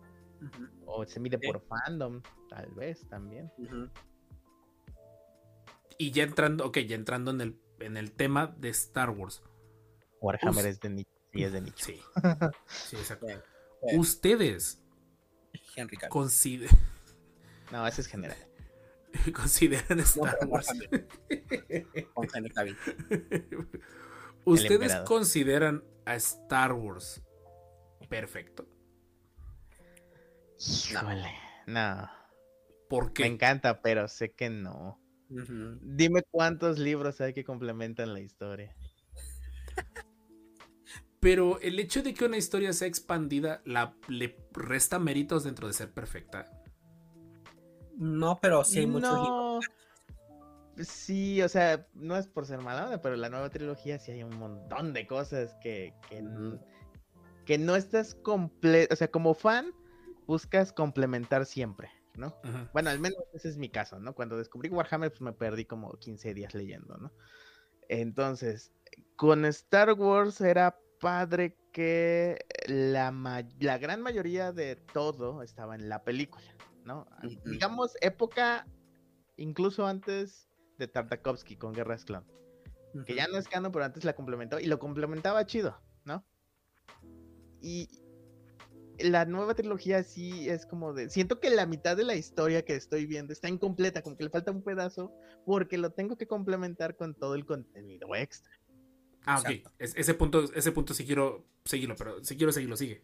O se mide Sí. por fandom, tal vez también. Y ya entrando, ok, ya entrando en el, en el tema de Star Wars. Warhammer Us- es de nicho, sí es de nicho. Sí. Sí, exacto. Bien. Ustedes Henry consider- No, ese es general. consideran Star pero Wars. Con Henry Cavill. ¿Ustedes consideran a Star Wars perfecto? Híjole, no. ¿Por Me encanta, pero sé que no. Dime cuántos libros hay que complementan la historia. Pero el hecho de que una historia sea expandida la, le resta méritos dentro de ser perfecta. No, pero sí hay muchos libros. Sí, o sea, no es por ser mala pero la nueva trilogía sí hay un montón de cosas que, que, que no estás completo. O sea, como fan, buscas complementar siempre, ¿no? Bueno, al menos ese es mi caso, ¿no? Cuando descubrí Warhammer, pues me perdí como 15 días leyendo, ¿no? Entonces, con Star Wars era padre que la, ma- la gran mayoría de todo estaba en la película, ¿no? Digamos, época incluso antes de Tartakovsky con Guerras Clon, que ya no es canon, pero antes la complementó y lo complementaba chido, ¿no? Y la nueva trilogía sí es como de. Siento que la mitad de la historia que estoy viendo está incompleta, como que le falta un pedazo, porque lo tengo que complementar con todo el contenido extra. Ah, ok. Es- ese, punto, ese punto sí quiero seguirlo, pero si quiero seguirlo, sigue.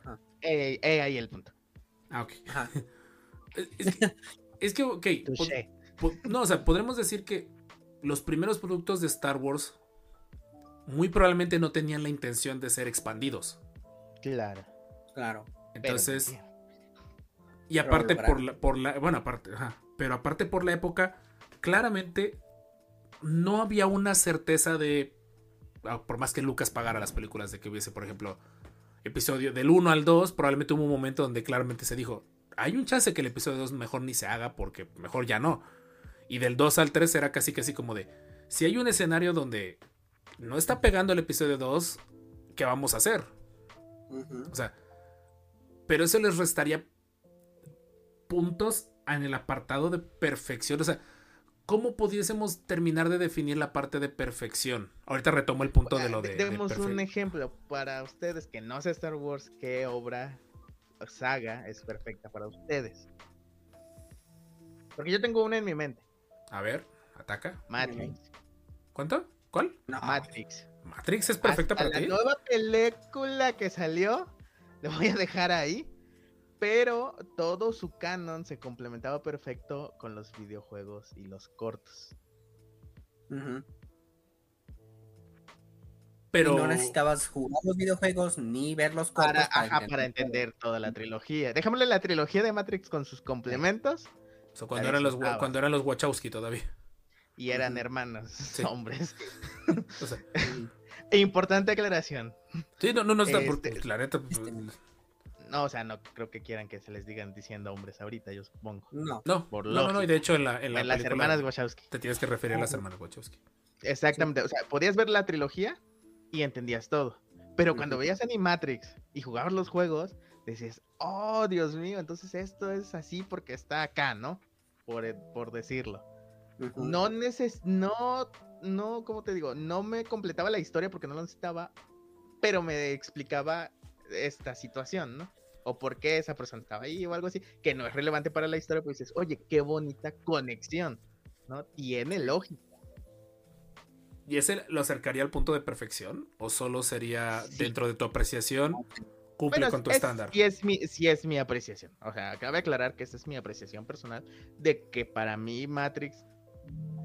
Ajá. Eh, eh, ahí el punto. Ah, ok. Ajá. Es, que- es que, ok. no, o sea, podremos decir que los primeros productos de Star Wars muy probablemente no tenían la intención de ser expandidos. Claro. Claro. Entonces, y aparte por la, por la, bueno, aparte, ajá, pero aparte por la época, claramente no había una certeza de, ah, por más que Lucas pagara las películas de que hubiese, por ejemplo, episodio del 1 al 2, probablemente hubo un momento donde claramente se dijo, hay un chance que el episodio 2 mejor ni se haga porque mejor ya no. Y del 2 al 3 era casi casi como de, si hay un escenario donde no está pegando el episodio 2, ¿qué vamos a hacer? O sea, pero eso les restaría puntos en el apartado de perfección. O sea, ¿cómo pudiésemos terminar de definir la parte de perfección? Ahorita retomo el punto de lo de. de Demos perfe- un ejemplo para ustedes que no sea Star Wars, ¿qué obra o saga es perfecta para ustedes? Porque yo tengo una en mi mente, A ver, ataca. Matrix. ¿Cuánto? ¿Cuál? No, Matrix. Matrix es perfecta Hasta para la ti. nueva película que salió, le voy a dejar ahí, pero todo su canon se complementaba perfecto con los videojuegos y los cortos. Pero. Y no necesitabas jugar los videojuegos ni ver los cortos Para, ajá, para entender. toda la trilogía. Déjamele la trilogía de Matrix con sus complementos o sea, cuando, eran los, cuando eran los Wachowski todavía. y eran hermanos, hombres. O sea, importante aclaración. sí, no, no, no está. Este- por, la neta. este- No, o sea, no creo que quieran que se les digan diciendo hombres ahorita, yo supongo. No. No, por no, no, no, y de hecho en la, en la En las hermanas Wachowski. te tienes que referir a las hermanas Wachowski. Exactamente, o sea, podías ver la trilogía y entendías todo. Pero cuando veías Animatrix y jugabas los juegos, decías, oh, Dios mío, entonces esto es así porque está acá, ¿no? Por, e- por decirlo. No neces... No, no, ¿cómo te digo? No me completaba la historia porque no lo necesitaba, pero me explicaba esta situación, ¿no? O por qué esa persona estaba ahí o algo así, que no es relevante para la historia, pues dices, oye, qué bonita conexión, ¿no? Tiene lógica. ¿Y ese lo acercaría al punto de perfección? ¿O solo sería Sí. dentro de tu apreciación? Cumple Bueno, con tu es- estándar. Sí es, mi, sí es mi apreciación. O sea, cabe aclarar que esta es mi apreciación personal de que para mí Matrix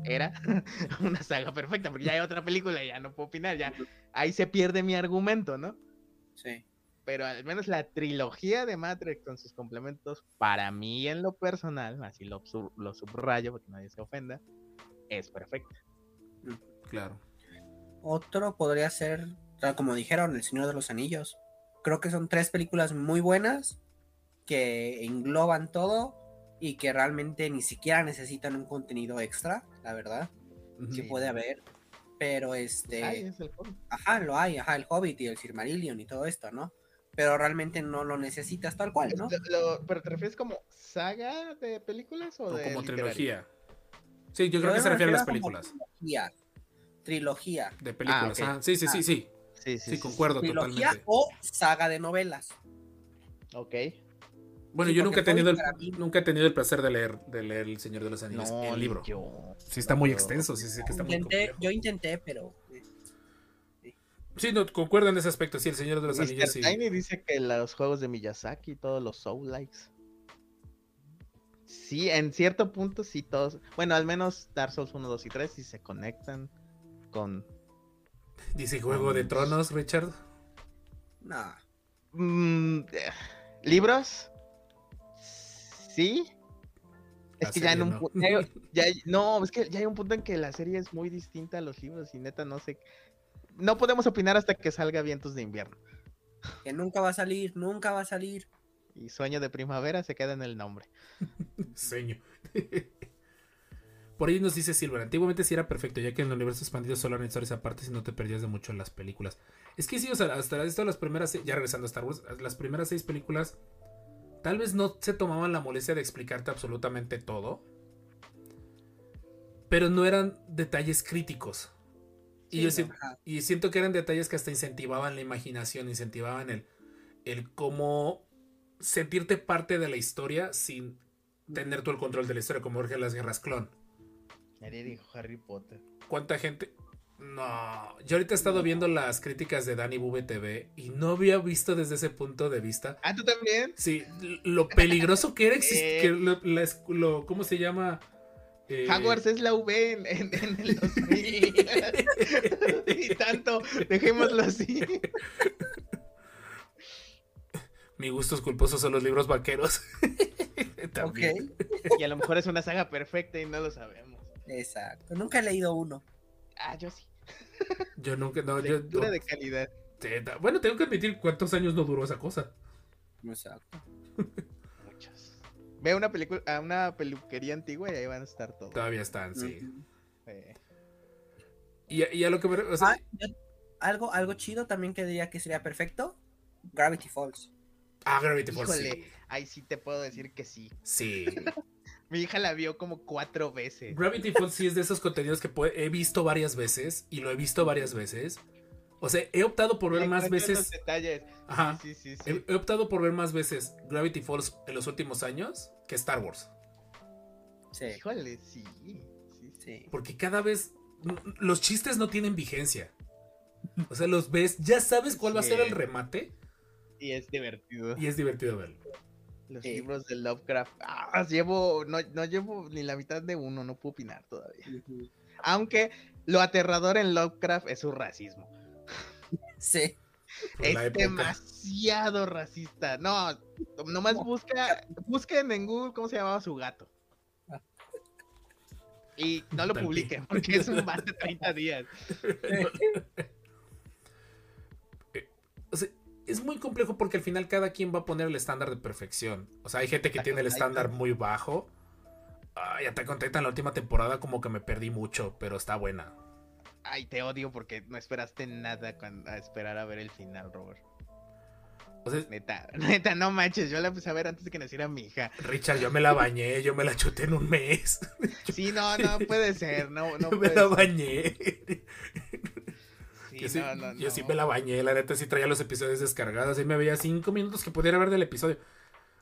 era una saga perfecta, porque ya hay otra película y ya no puedo opinar, ya ahí se pierde mi argumento, ¿no? Sí. Pero al menos la trilogía de Matrix con sus complementos, para mí en lo personal, así lo, sub- lo subrayo porque nadie se ofenda, es perfecta. Claro. Otro podría ser, como dijeron, El Señor de los Anillos. Creo que son tres películas muy buenas que engloban todo y que realmente ni siquiera necesitan un contenido extra, la verdad. Sí Sí. puede haber, pero este, Ay, es el ajá, lo hay, ajá, el Hobbit y el Silmarillion y todo esto, ¿no? Pero realmente no lo necesitas tal cual, ¿no? Lo- lo- ¿Pero te refieres como saga de películas o, O de como literario? trilogía. Sí, yo creo que se refiere a las películas. Trilogía. Trilogía. De películas. ok. ajá. Sí, sí, sí, sí. Sí, Sí, concuerdo Trilogía totalmente. o saga de novelas. Ok. Bueno, Sí, yo nunca he tenido el, mí- nunca he tenido el placer de leer, de leer El Señor de los Anillos, No, el libro. yo. Sí, está muy Yo- extenso, sí, sí, que está muy Intenté, complejo. yo intenté, pero eh, Sí, no, concuerdo en ese aspecto. Sí, El Señor de los Mr. Anillos, sí. Tiny dice que los juegos de Miyazaki, todos los Soul Likes. Sí, en cierto punto sí todos. Bueno, al menos Dark Souls 1, 2 y 3 sí se conectan con. Dice Juego de Tronos, Richard. no. Mm, eh, ¿Libros? Sí. Es La que ya en un no. punto. Ya, no, es que ya hay un punto en que la serie es muy distinta a los libros y neta no sé. No podemos opinar hasta que salga Vientos de Invierno. Que nunca va a salir, nunca va a salir. Y Sueño de Primavera se queda en el nombre. Seño. Por ahí nos dice Silver, antiguamente sí era perfecto, ya que en el universo expandido solo eran historias aparte y no te perdías de mucho en las películas. Es que sí, o sea, hasta esto las primeras, ya regresando a Star Wars, las primeras seis películas, tal vez no se tomaban la molestia de explicarte absolutamente todo, pero no eran detalles críticos. Y, yo si- y siento que eran detalles que hasta incentivaban la imaginación, incentivaban el, el cómo sentirte parte de la historia sin tener todo el control de la historia, como Jorge las guerras clon. Nadie dijo Harry Potter. ¿Cuánta gente? No, yo ahorita he estado viendo las críticas de Dani Bube TV y no había visto desde ese punto de vista. Ah, ¿tú también? Sí, lo peligroso que era exist- Eh. que lo, la esc- lo- ¿cómo se llama? Eh, Hogwarts es la V en, en- en el 2000. y tanto, dejémoslo así. Mi gustos culposos son los libros vaqueros. También. Ok, Y a lo mejor es una saga perfecta y no lo sabemos. exacto. Nunca he leído uno. Ah, yo sí. Yo nunca, no, yo, Lectura yo- de calidad. Bueno, tengo que admitir cuántos años no duró esa cosa. Exacto. Muchos. Ve una película, a una peluquería antigua y ahí van a estar todos. Todavía están, sí. Eh, Y, y a lo que me. o sea, Ah, yo- algo, algo chido también que diría que sería perfecto. Gravity Falls. ah, Gravity Falls. Híjole, Sí. ahí sí te puedo decir que sí. sí. Mi hija la vio como cuatro veces. Gravity Falls sí es de esos contenidos que puede- he visto varias veces y lo he visto varias veces. O sea, he optado por ver Le más encuentro los veces. detalles. Ajá. Sí, sí, sí. He, he optado por ver más veces Gravity Falls en los últimos años que Star Wars. Sí. Híjole, sí. sí, sí. Porque cada vez los chistes no tienen vigencia. O sea, los ves, ya sabes cuál va a ser el remate Y es divertido. y es divertido verlo. Los Sí. libros de Lovecraft. Ah, llevo, no, no llevo ni la mitad de uno, no puedo opinar todavía. Aunque lo aterrador en Lovecraft es su racismo. Sí. Por es demasiado racista. No, nomás busca, busquen en Google cómo se llamaba su gato. Y no lo publiquen porque es un más de 30 días. Es muy complejo porque al final cada quien va a poner el estándar de perfección. O sea, hay gente que Attack tiene el estándar muy bajo. Ay, Attack on Titan la última temporada como que me perdí mucho, pero está buena. Ay, te odio porque no esperaste nada cuando, a esperar a ver el final, Robert. O sea, Neta, neta, no manches, yo la empecé a ver antes de que naciera mi hija. Richard, yo me la bañé, yo me la chuté en un mes. Sí, no, no puede ser, no, no yo me la ser. bañé. Sí, yo sí, no, no, yo sí no. me la bañé, la neta sí traía los episodios descargados y me veía cinco minutos que pudiera ver del episodio.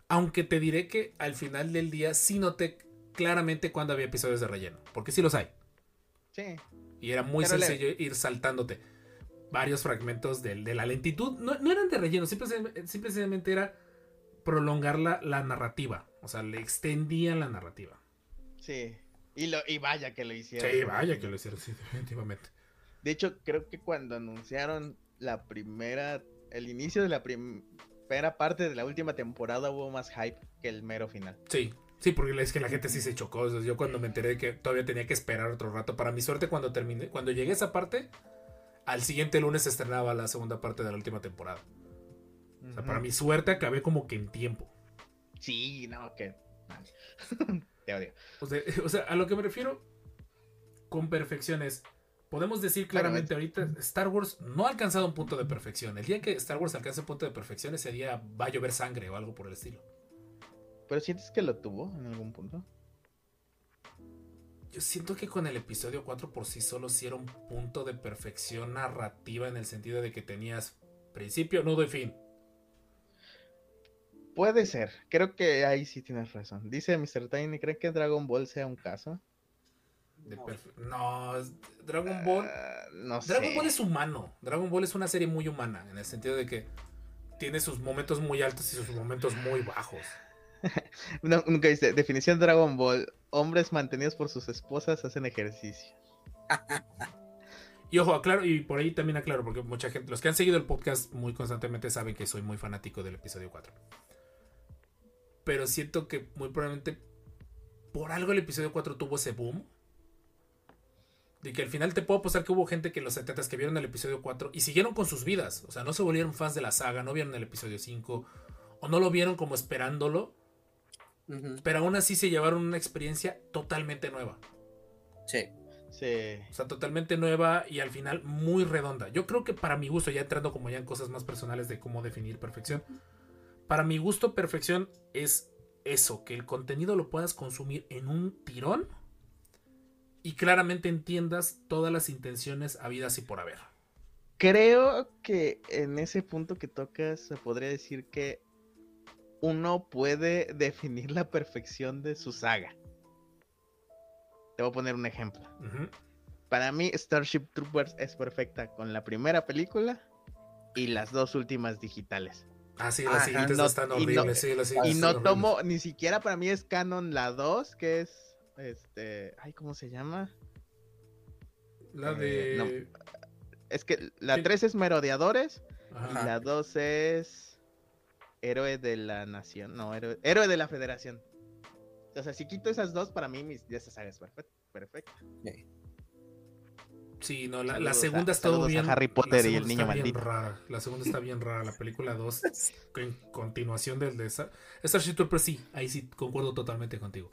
Aunque te diré que al final del día sí noté claramente cuando había episodios de relleno, porque sí los hay. Sí, Y era muy Pero le- sencillo ir saltándote varios fragmentos del- de, la lentitud. No, no eran de relleno, simplemente, simplemente era prolongar la, la narrativa. O sea, le extendían la narrativa. sí. Y, lo, y vaya que lo hicieron. Sí, vaya que lo hicieron, sí, definitivamente. De hecho, creo que cuando anunciaron la primera, el inicio de la prim- primera parte de la última temporada hubo más hype que el mero final. Sí, sí, porque es que la gente sí se chocó. O sea, yo cuando me enteré que todavía tenía que esperar otro rato, para mi suerte, cuando terminé, cuando llegué a esa parte, al siguiente lunes se estrenaba la segunda parte de la última temporada. O sea, para mi suerte acabé como que en tiempo. Sí, no, que... te odio. O sea, o sea, a lo que me refiero con perfección es, podemos decir claramente ahorita, Star Wars no ha alcanzado un punto de perfección. El día que Star Wars alcance un punto de perfección, ese día va a llover sangre o algo por el estilo. ¿Pero sientes que lo tuvo en algún punto? Yo siento que con el episodio 4 por sí solo sí era un punto de perfección narrativa en el sentido de que tenías principio, nudo y fin. Puede ser. Creo que ahí sí tienes razón. Dice Mr. Tiny, ¿creen que Dragon Ball sea un caso? De No. Dragon Ball... Ah, no Dragon sé. Ball es humano. Dragon Ball es una serie muy humana en el sentido de que tiene sus momentos muy altos y sus momentos muy bajos. No, nunca dice, definición de Dragon Ball. Hombres mantenidos por sus esposas hacen ejercicio. Y ojo, aclaro, y por ahí también aclaro, porque mucha gente, los que han seguido el podcast muy constantemente saben que soy muy fanático del episodio 4. Pero siento que muy probablemente por algo el episodio 4 tuvo ese boom. De que al final te puedo apostar que hubo gente que en los 70 que vieron el episodio 4 y siguieron con sus vidas. O sea, no se volvieron fans de la saga, no vieron el episodio 5 o no lo vieron como esperándolo. Pero aún así se llevaron una experiencia totalmente nueva. Sí. Sí. O sea, totalmente nueva y al final muy redonda. Yo creo que para mi gusto, ya entrando como ya en cosas más personales de cómo definir perfección, para mi gusto perfección es eso, que el contenido lo puedas consumir en un tirón y claramente entiendas todas las intenciones habidas y por haber. Creo que en ese punto que tocas se podría decir que uno puede definir la perfección de su saga. Te voy a poner un ejemplo. Para mí Starship Troopers es perfecta con la primera película y las dos últimas digitales. Ah, sí, Ajá, las siguientes no- están y no- horribles. sí, las Y no están horribles. tomo, ni siquiera para mí es canon la 2, que es este, ay, ¿cómo se llama? La eh, no. de. Es que la Sí. 3 es Merodeadores Ajá. y la 2 es Héroe de la Nación, no, Héroe, Héroe de la Federación. O sea, si quito esas dos, para mí mis, esa saga es perfecta. perfecta. Sí, no, la, la Saludos a- segunda está todo saludos a bien. Harry la Potter y segunda el niño está bien maldito. rara. La segunda está bien rara. La película 2, en continuación del de Star- Starship Troopers, sí, ahí sí concuerdo totalmente contigo.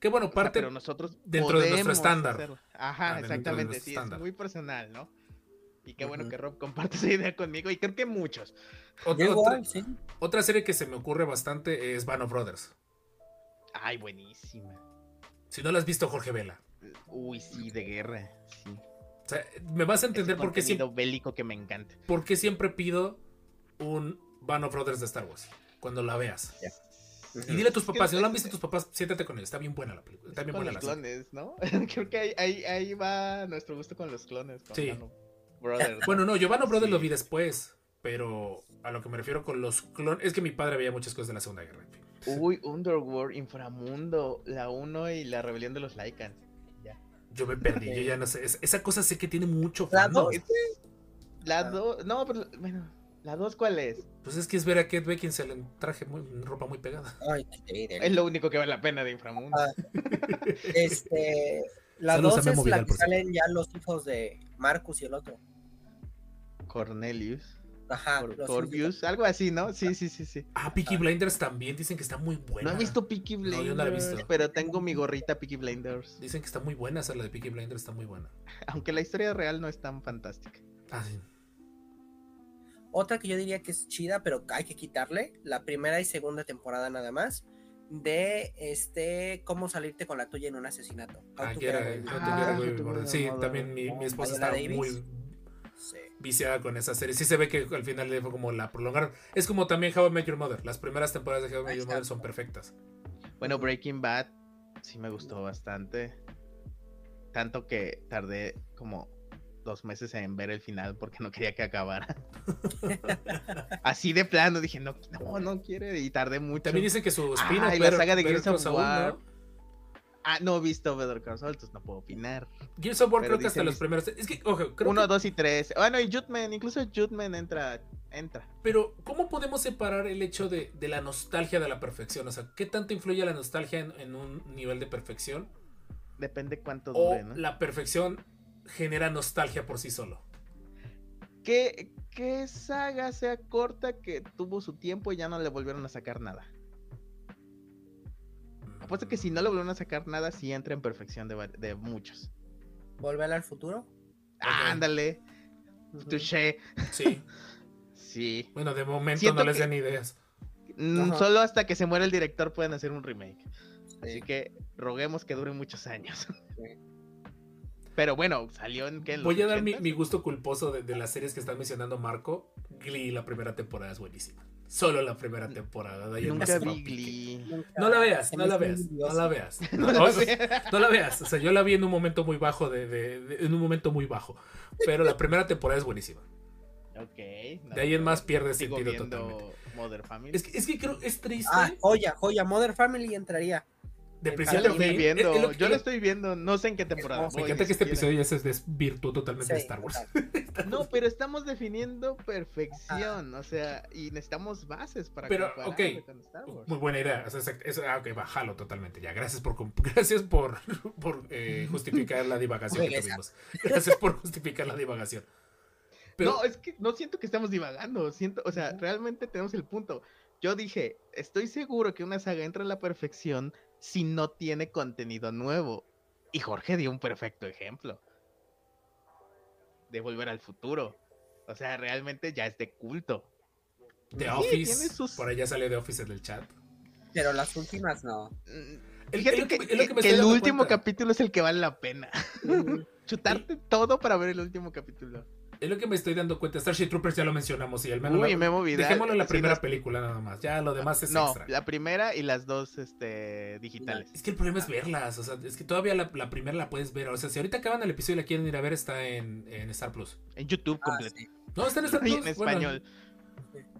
Que bueno, O sea, parte. pero nosotros dentro de nuestro podemos estándar. hacerlo. Ah, Ajá, de exactamente, sí, es muy personal, ¿no? Y qué bueno que Rob comparte esa idea conmigo y creo que muchos. otra, igual, sí. otra serie que se me ocurre bastante es Band of Brothers. Ay, buenísima. Si no la has visto, Jorge Vela. Uy, sí, de guerra, sí. O sea, me vas a entender por qué, siempre, bélico que me encanta. por qué siempre pido un Band of Brothers de Star Wars. Cuando la veas. Y dile a tus papás, si no la han visto tus papás, siéntate con él. Está bien buena la película. Está bien con buena los la serie. clones, ¿no? Creo que ahí, ahí, ahí va nuestro gusto con los clones. Con Sí. ¿no? Bueno, no, of Brothers Sí. lo vi después. Pero a lo que me refiero con los clones. Es que mi padre veía muchas cosas de la Segunda Guerra. en fin. Uy, Underworld, Inframundo, la 1 y la rebelión de los Lycans. Ya. Yo me perdí. Yo ya no sé. es- esa cosa sé que tiene mucho La fandom. dos. La Ah. 2, no, pero bueno, la 2 ¿cuál es? Pues es que es ver a Kate Beckinsale en traje muy, en ropa muy pegada. Ay, qué Es lo único que vale la pena de Inframundo. Ah. Este, la Saludos a 2 Memo es la que salen ya los hijos de Marcus y el otro. Cornelius, Ajá. Cor- los Corvius, algo así, ¿no? Sí, sí, sí, sí. Ah, Peaky Blinders también dicen que está muy buena. No he visto Peaky No, Blinders, yo no la he visto. pero tengo mi gorrita Peaky Blinders. Dicen que está muy buena esa, la de Peaky Blinders está muy buena. Aunque la historia real no es tan fantástica. Ah, sí. Otra que yo diría que es chida, pero hay que quitarle la primera y segunda temporada nada más de este cómo salirte con la tuya en un asesinato. Ah, que era- Ah, Sí, también mi, mi esposa está Davis. muy Sí. viciada con esa serie. Sí se ve que al final le fue como la prolongaron. Es como también How I Met Your Mother. Las primeras temporadas de How I Met Your Mother son perfectas. Bueno, Breaking Bad sí me gustó bastante. Tanto que tardé como dos meses en ver el final porque no quería que acabara. Así de plano dije, no, no, no quiere. Y tardé mucho. También dicen que su spin Ah, y la saga de Gears of War. Ah, no he visto Better Call Saul, entonces no puedo opinar. Gears of War creo que hasta los primeros. Es que, ojo, creo Uno, que- dos y tres. Bueno, y Jutman, incluso Jutman entra, entra. Pero, ¿cómo podemos separar el hecho de, de la nostalgia de la perfección? O sea, ¿qué tanto influye la nostalgia en, en un nivel de perfección? Depende cuánto O dure, ¿no? la perfección genera nostalgia por sí solo. ¿Qué, qué saga sea corta que tuvo su tiempo y ya no le volvieron a sacar nada? Apuesto que si no le volvieron a sacar nada, sí entra en perfección de, de muchos. Volver al futuro. Ándale, Ujú. touché. Sí. Sí. Bueno, de momento Siento no les que- den ideas. Mm, Ajá. Solo hasta que se muera el director pueden hacer un remake. Así Sí. que roguemos que dure muchos años. Sí. Pero bueno, salió en que Voy a dar mi, mi gusto culposo de, de las series que está mencionando Marco. Glee, la primera temporada es buenísima. Solo la primera temporada. de ahí en Nunca más vi. Glee. Nunca- No la veas, no la veas, no la veas. No No, la veas. no la veas. O sea, yo la vi en un momento muy bajo, de, de- de- en un momento muy bajo. Pero la primera temporada es buenísima. Ok. De ahí en más pierde sentido totalmente. Mother Family. Es que, es que creo, es triste. Ah, joya, joya. Modern Family entraría. De principio a fin. viendo, es- es lo yo la estoy viendo, no sé en qué temporada. Me encanta que este episodio ya se desvirtuó totalmente de Sí, Star Wars. No, pero estamos definiendo perfección, o sea, y necesitamos bases para Pero, compararlo ok, con Star Wars. Muy buena idea. O sea, eso, ah, ok, bájalo totalmente. Ya, gracias por, comp- gracias por, por eh, justificar la divagación que tuvimos. Gracias por justificar la divagación. Pero, No, es que no siento que estamos divagando, siento, o sea, realmente tenemos el punto. Yo dije, estoy seguro que una saga entra en la perfección si no tiene contenido nuevo. Y Jorge dio un perfecto ejemplo. De volver al futuro. O sea, realmente ya es de culto. The Sí, Office, tiene sus- por allá sale The Office en el chat. Pero las últimas no. Mm, El- Fíjate que, que que último cuenta. capítulo es el que vale la pena. Chutarte todo para ver el último capítulo. Es lo que me estoy dando cuenta. Starship Troopers ya lo mencionamos y al menos. Uy, la- Vidal. dejémoslo en la sí, primera película nada más. Ya lo demás es No, extra. la primera y las dos este, digitales. Es que el problema es verlas. O sea, es que todavía la, la primera la puedes ver. O sea, si ahorita acaban el episodio y la quieren ir a ver, está en, en Star Plus. En YouTube Ah, completo. sí. No, está en Star Plus. en Bueno, español.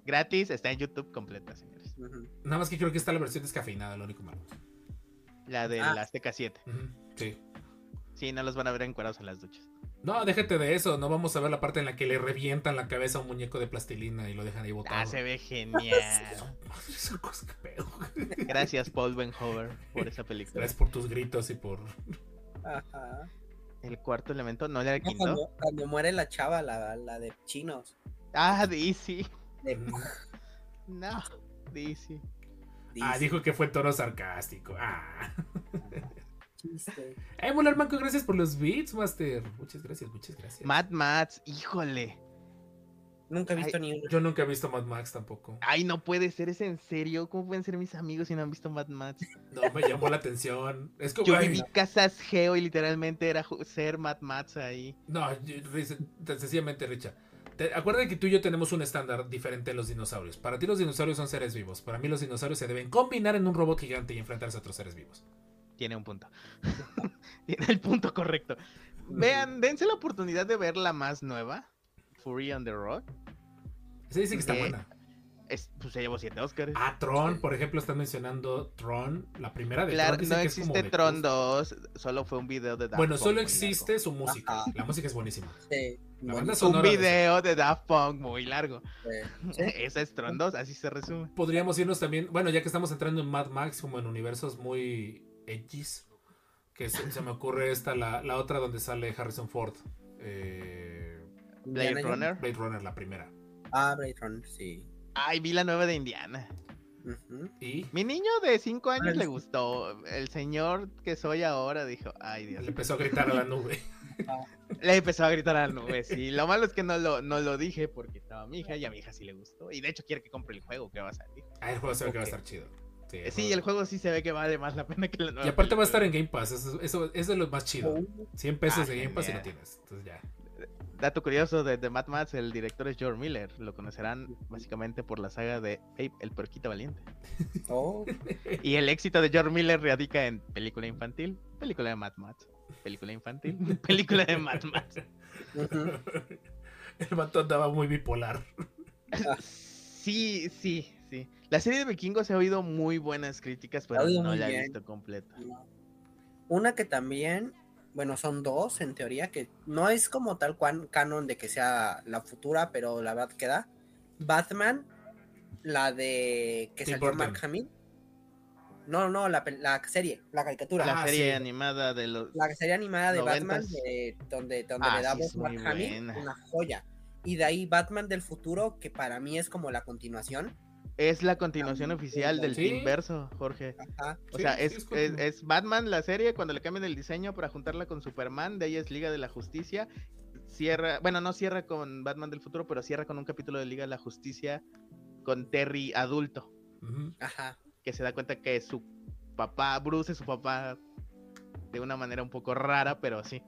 Gratis, está en YouTube completa, señores. Nada más que creo que está la versión descafeinada, lo único malo. La de Ah. la Azteca 7. Ujú, Sí. Sí, no los van a ver encuadrados en las duchas. No, déjate de eso. No vamos a ver la parte en la que le revientan la cabeza a un muñeco de plastilina y lo dejan ahí botado. Ah, se ve genial. Gracias, Paul Benhover, por esa película. Gracias por tus gritos y por. Ajá. El cuarto elemento, ¿no era el No, quinto? cuando, cuando muere la chava, la, la de chinos. Ah, DC. De Mm. No, DC. Ah, dijo que fue tono sarcástico. Ah. chiste. Eh, Molar Manco, gracias por los beats, Master. Muchas gracias, muchas gracias. Mad Max, híjole. Nunca he visto Ay, ni uno. Yo nunca he visto Mad Max tampoco. Ay, no puede ser, es en serio. ¿Cómo pueden ser mis amigos si no han visto Mad Max? No me llamó la atención. Es como. Yo ay, viví casas geo y literalmente era ser Mad Max ahí. No, sencillamente, Richa. Te- acuérdate que tú y yo tenemos un estándar diferente en los dinosaurios. Para ti los dinosaurios son seres vivos. Para mí los dinosaurios se deben combinar en un robot gigante y enfrentarse a otros seres vivos. Tiene un punto. Tiene el punto correcto. Vean, dense la oportunidad de ver la más nueva. Fury on the Rock. Se dice que está Eh, buena. Es, pues se llevó siete Oscars. Ah, Tron, por ejemplo, están mencionando Tron. La primera de claro, Tron no que es como existe Tron culto. 2, solo fue un video de Daft Bueno, Punk solo muy existe su música. Ajá. La música es buenísima. Sí, La bueno, banda. Un de video de Daft Punk muy largo. sí. Esa es Tron 2, así se resume. Podríamos irnos también, bueno, ya que estamos entrando en Mad Max, como en universos muy edgys, que se, se me ocurre esta, la, la otra donde sale Harrison Ford. Eh, Blade Runner. Blade Runner, la primera. Ah, Blade Runner, sí. Ay, vi la nueva de Indiana. Y Mi niño de 5 años le gustó. El señor que soy ahora dijo, ay Dios. le empezó a gritar a la nube. Le empezó a gritar a la nube, sí. Lo malo es que no lo, no lo dije porque estaba mi hija y a mi hija sí le gustó. Y de hecho quiere que compre el juego que va a salir. Ah, el juego se ve que va a estar chido. Sí, Eh, Sí, el juego sí se ve que vale más la pena que la nueva. Y aparte va a estar en Game Pass, eso, eso es de lo más chido. Oh, 100 pesos Ah, de Game Pass y lo tienes. Entonces ya. Dato curioso de, de Mad Max, el director es George Miller. Lo conocerán básicamente por la saga de Ape, el puerquito valiente. oh, Y el éxito de George Miller radica en película infantil, película de Mad Max, película infantil, película de Mad Max. El vato andaba muy bipolar. Sí, sí. La serie de Vikingos ha oído muy buenas críticas, pero no la he bien. visto completa. Una que también, bueno, son dos en teoría, que no es como tal cual canon de que sea la futura, pero la verdad que da. Batman, la de que salió. Mark Hamill. No, no, la, la serie, la caricatura. La Ah, serie sí. animada de los... La serie animada de Batman, Noventas. de- donde, donde Ah, le da sí, Mark Hamill, una joya. Y de ahí Batman del futuro, que para mí es como la continuación. Es la continuación Ah, oficial del sí. Team Verso, Jorge. Ajá. O Sí, sea, sí, es, es es- continuo. es Batman la serie cuando le cambian el diseño para juntarla con Superman, de ahí es Liga de la Justicia. Cierra, bueno, no cierra con Batman del futuro, pero cierra con un capítulo de Liga de la Justicia con Terry adulto. Ajá. que se da cuenta que su papá, Bruce es su papá de una manera un poco rara, pero sí.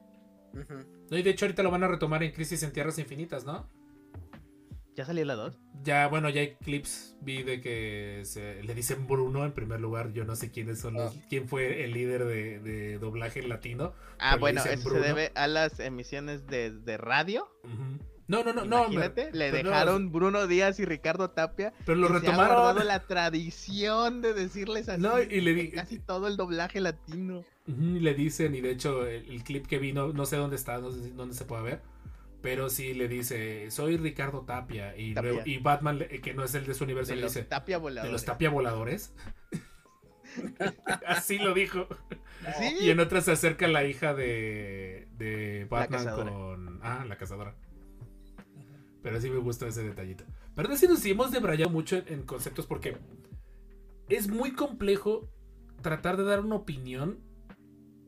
ujú. No, y de hecho ahorita lo van a retomar en Crisis en Tierras Infinitas, ¿no? ¿Ya salió la 2? Ya, bueno, ya hay clips, vi de que se, le dicen Bruno en primer lugar, yo no sé quiénes son los, quién fue el líder de, de doblaje latino. Ah, bueno, eso se debe a las emisiones de, de radio. Ujú. No, no, no, no, Imagínate, me- le no, dejaron Bruno Díaz y Ricardo Tapia. pero lo y se ha retomaron. la tradición de decirles así. No, y le di- casi todo el doblaje latino. Y le dicen, y de hecho el, el clip que vi, no, no sé dónde está, no sé dónde se puede ver, pero sí le dice, soy Ricardo Tapia, y, Tapia. luego- y Batman, que no es el de su universo, De le los dice, Tapia ¿de voladores. los Tapia voladores? Así lo dijo. Sí. Y en otra se acerca la hija de, de Batman con... Ah, la cazadora. Pero sí me gustó ese detallito. Pero sí nos hemos debrayado mucho en, en conceptos porque es muy complejo tratar de dar una opinión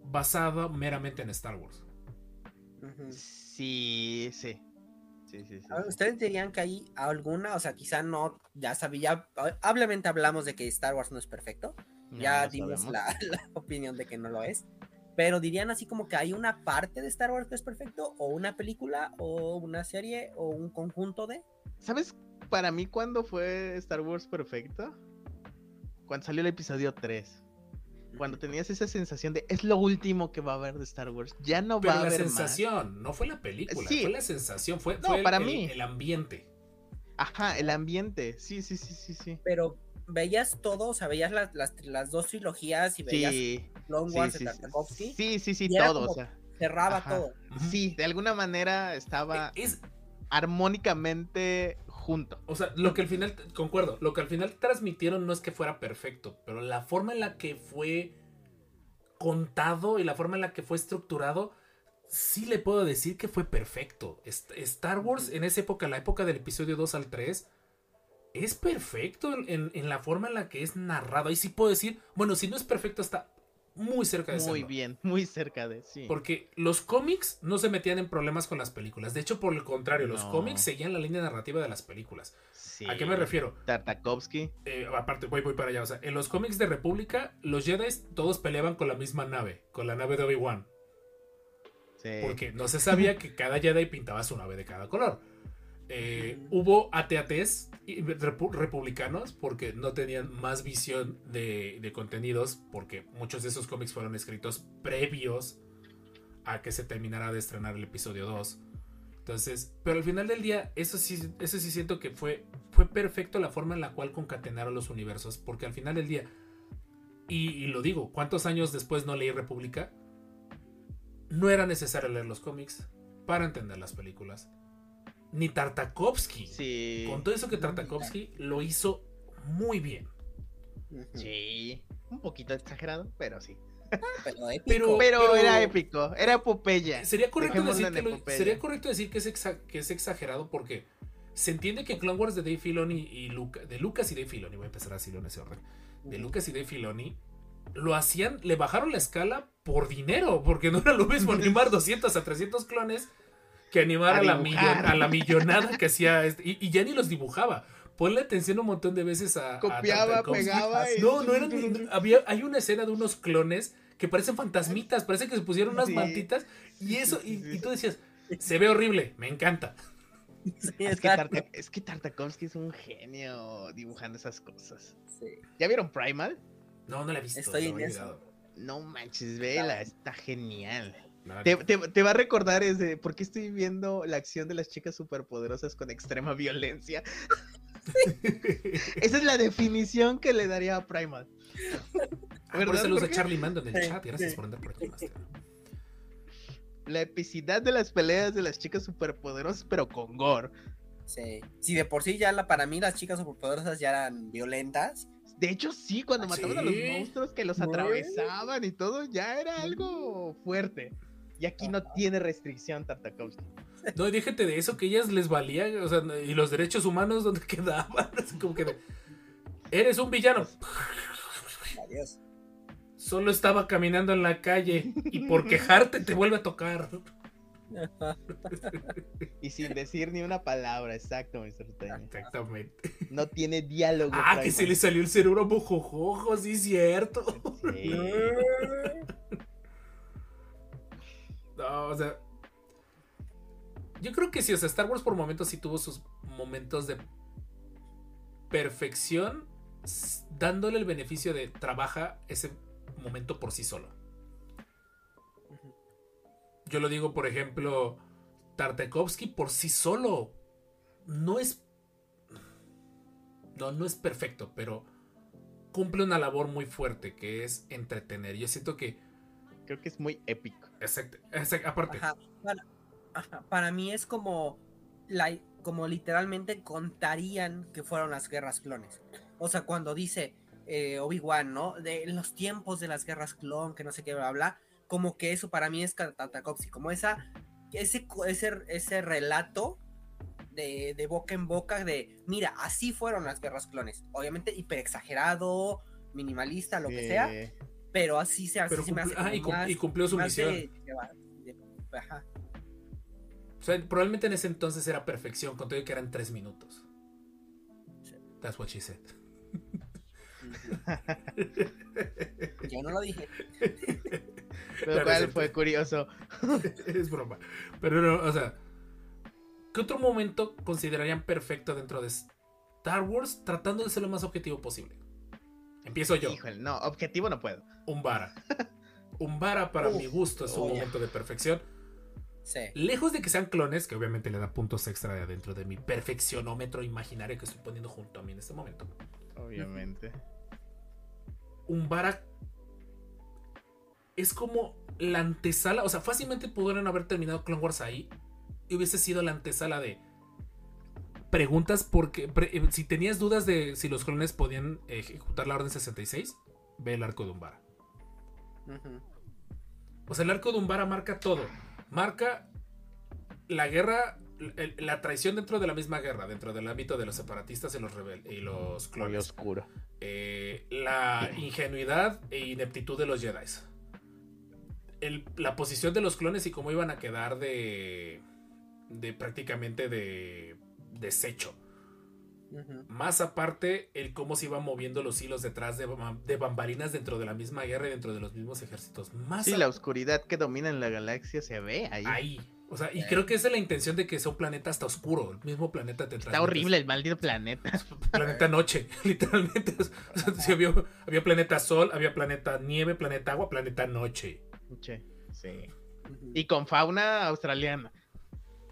basada meramente en Star Wars. Sí, sí. Sí, sí, ¿Ustedes dirían que hay alguna, o sea, quizá no, ya sabía, hablemente hablamos de que Star Wars no es perfecto, No, ya dimos la, la opinión de que no lo es, pero dirían así como que hay una parte de Star Wars que es perfecto, o una película, o una serie, o un conjunto de... ¿Sabes para mí cuándo fue Star Wars perfecto? Cuando salió el episodio 3. Cuando tenías esa sensación de es lo último que va a haber de Star Wars. Ya no Pero va a la haber sensación, no fue la película, Sí. fue la sensación, fue, No, fue para el- mí. el ambiente. más. Ajá, el ambiente. Sí, sí, sí, sí, sí. Pero veías todo, o sea, veías las, las, las dos trilogías y veías Sí, sí, Wars sí, de sí, Tartakovsky, sí, sí, sí, y era todo. como- O sea, cerraba Ajá. todo. Sí, de alguna manera estaba Es, armónicamente junto. O sea, lo que al final, concuerdo, lo que al final transmitieron no es que fuera perfecto, pero la forma en la que fue contado y la forma en la que fue estructurado sí le puedo decir que fue perfecto. Star Wars en esa época, la época del episodio 2 al 3, es perfecto en, en- en la forma en la que es narrado. Ahí sí puedo decir, bueno, si no es perfecto, está muy cerca de Muy serlo. bien, muy cerca de sí. Porque los cómics no se metían en problemas con las películas. De hecho, por el contrario, los cómics seguían la línea narrativa de las películas. Sí. ¿A qué me refiero? Tartakovsky. Eh, aparte, voy, voy para allá. O sea, en los cómics de República, los Jedi todos peleaban con la misma nave, con la nave de Obi-Wan. Sí. Porque no se sabía que cada Jedi pintaba su nave de cada color. Eh, hubo ATATs republicanos porque no tenían más visión de, de contenidos, porque muchos de esos cómics fueron escritos previos a que se terminara de estrenar el episodio 2. Entonces, pero al final del día, eso sí, eso sí siento que fue, fue perfecto la forma en la cual concatenaron los universos, porque al final del día, y, y lo digo, ¿cuántos años después no leí República? No era necesario leer los cómics para entender las películas. Ni Tartakovsky. Sí. Con todo eso que Tartakovsky lo hizo muy bien. Sí. Un poquito exagerado, pero sí. Pero épico. Pero- Pero, era épico, era epopeya. Sería correcto, decir que, lo- sería correcto decir que es, exa- que es exagerado porque se entiende que Clone Wars de Dave Filoni y Luca- de Lucas y Dave Filoni, voy a empezar así en ese orden, de Lucas y Dave Filoni, lo hacían, le bajaron la escala por dinero, porque no era lo mismo animar 200 a 300 clones que animar A a, la, dibujar. millon- a la millonada que hacía, este- y, y ya ni los dibujaba. Ponle atención un montón de veces a... Copiaba, pegaba y- No, no eran... había, hay una escena de unos clones que parecen fantasmitas, parece que se pusieron unas Sí. mantitas y eso, Sí, y, sí, y sí. tú decías, se ve horrible, me encanta. Sí, Es que, es que Tartakovsky es un genio dibujando esas cosas. Sí. ¿Ya vieron Primal? No, no la he visto. Estoy no en eso. No manches, vela, está genial. Te, visto. te- te va a recordar es de por qué estoy viendo la acción de las chicas superpoderosas con extrema violencia. Esa es la definición que le daría a Primal. Ah, por ¿Por qué? Charlie Mando en el Sí, chat. Gracias sí. por andar por aquí, Master. La epicidad de las peleas de las chicas superpoderosas, pero con gore. Sí. Si de por sí ya la, para mí las chicas superpoderosas ya eran violentas. De hecho, sí, cuando ¿Ah, mataban a los monstruos que los atravesaban y todo, ya era algo fuerte. Y aquí no tiene restricción Tartakovsky. No, déjate de eso, que ellas les valía, o sea, y los derechos humanos, ¿dónde quedaban? Así como que de, eres un villano. Adiós. Solo estaba caminando en la calle y por quejarte te vuelve a tocar. Y sin decir ni una palabra, exacto. Exactamente. No tiene diálogo. Ah, que se le salió el cerebro mojojojo, sí, cierto. Sí. No, o sea. Yo creo que sí, o sea, Star Wars por momentos sí tuvo sus momentos de perfección, dándole el beneficio de trabaja ese momento por sí solo. Yo lo digo, por ejemplo, Tartakovsky por sí solo no es. No, no es perfecto, pero cumple una labor muy fuerte que es entretener. Yo siento que. Creo que es muy épico. exacto- exacto, aparte, Ajá, para, ajá, para mí es como, la, como literalmente contarían que fueron las guerras clones. O sea, cuando dice eh, Obi-Wan, ¿no? De los tiempos de las guerras clon, que no sé qué, bla, bla, como que eso para mí es Tartakovsky, como esa, ese, ese, ese relato de, de boca en boca de, mira, así fueron las guerras clones. Obviamente hiper exagerado, minimalista, lo que sea, Sí. Pero así se, Pero se me hace ah, como y, cum- más- y cumplió su misión. de- de- de- ajá. O sea, probablemente en ese entonces era perfección, con todo que eran tres minutos. That's what she said. Yo no lo dije. Lo Claro, cual fue curioso. es broma. Pero no, o sea, ¿qué otro momento considerarían perfecto dentro de Star Wars tratando de ser lo más objetivo posible? Empiezo yo. Híjole, no, objetivo no puedo. Umbara. Umbara para Uf, mi gusto es un oh, momento de perfección. Sí. Lejos de que sean clones, que obviamente le da puntos extra de dentro de mi perfeccionómetro imaginario que estoy poniendo junto a mí en este momento. Obviamente. Umbara es como la antesala, o sea, fácilmente pudieron haber terminado Clone Wars ahí y hubiese sido la antesala de preguntas porque pre- eh, si tenías dudas de si los clones podían ejecutar la Orden 66, ve el arco de Umbara. Ujú. O sea, el arco de Umbara marca todo. marca la guerra, el- la traición dentro de la misma guerra, dentro del ámbito de los separatistas y los, rebel y los Muy clones. oscuro. Eh, la ingenuidad e ineptitud de los Jedi. El- la posición de los clones y cómo iban a quedar de, de prácticamente de desecho. Ujú. Más aparte, el cómo se iban moviendo los hilos detrás de, de bambalinas dentro de la misma guerra y dentro de los mismos ejércitos. Más Sí, a- la oscuridad que domina en la galaxia se ve ahí. ahí. O sea, y creo que esa es la intención de que sea un planeta hasta oscuro. El mismo planeta te Está horrible el maldito planeta. planeta noche, literalmente. O sea, sí, había, había planeta sol, había planeta nieve, planeta agua, planeta noche. Che, sí. Y con fauna australiana.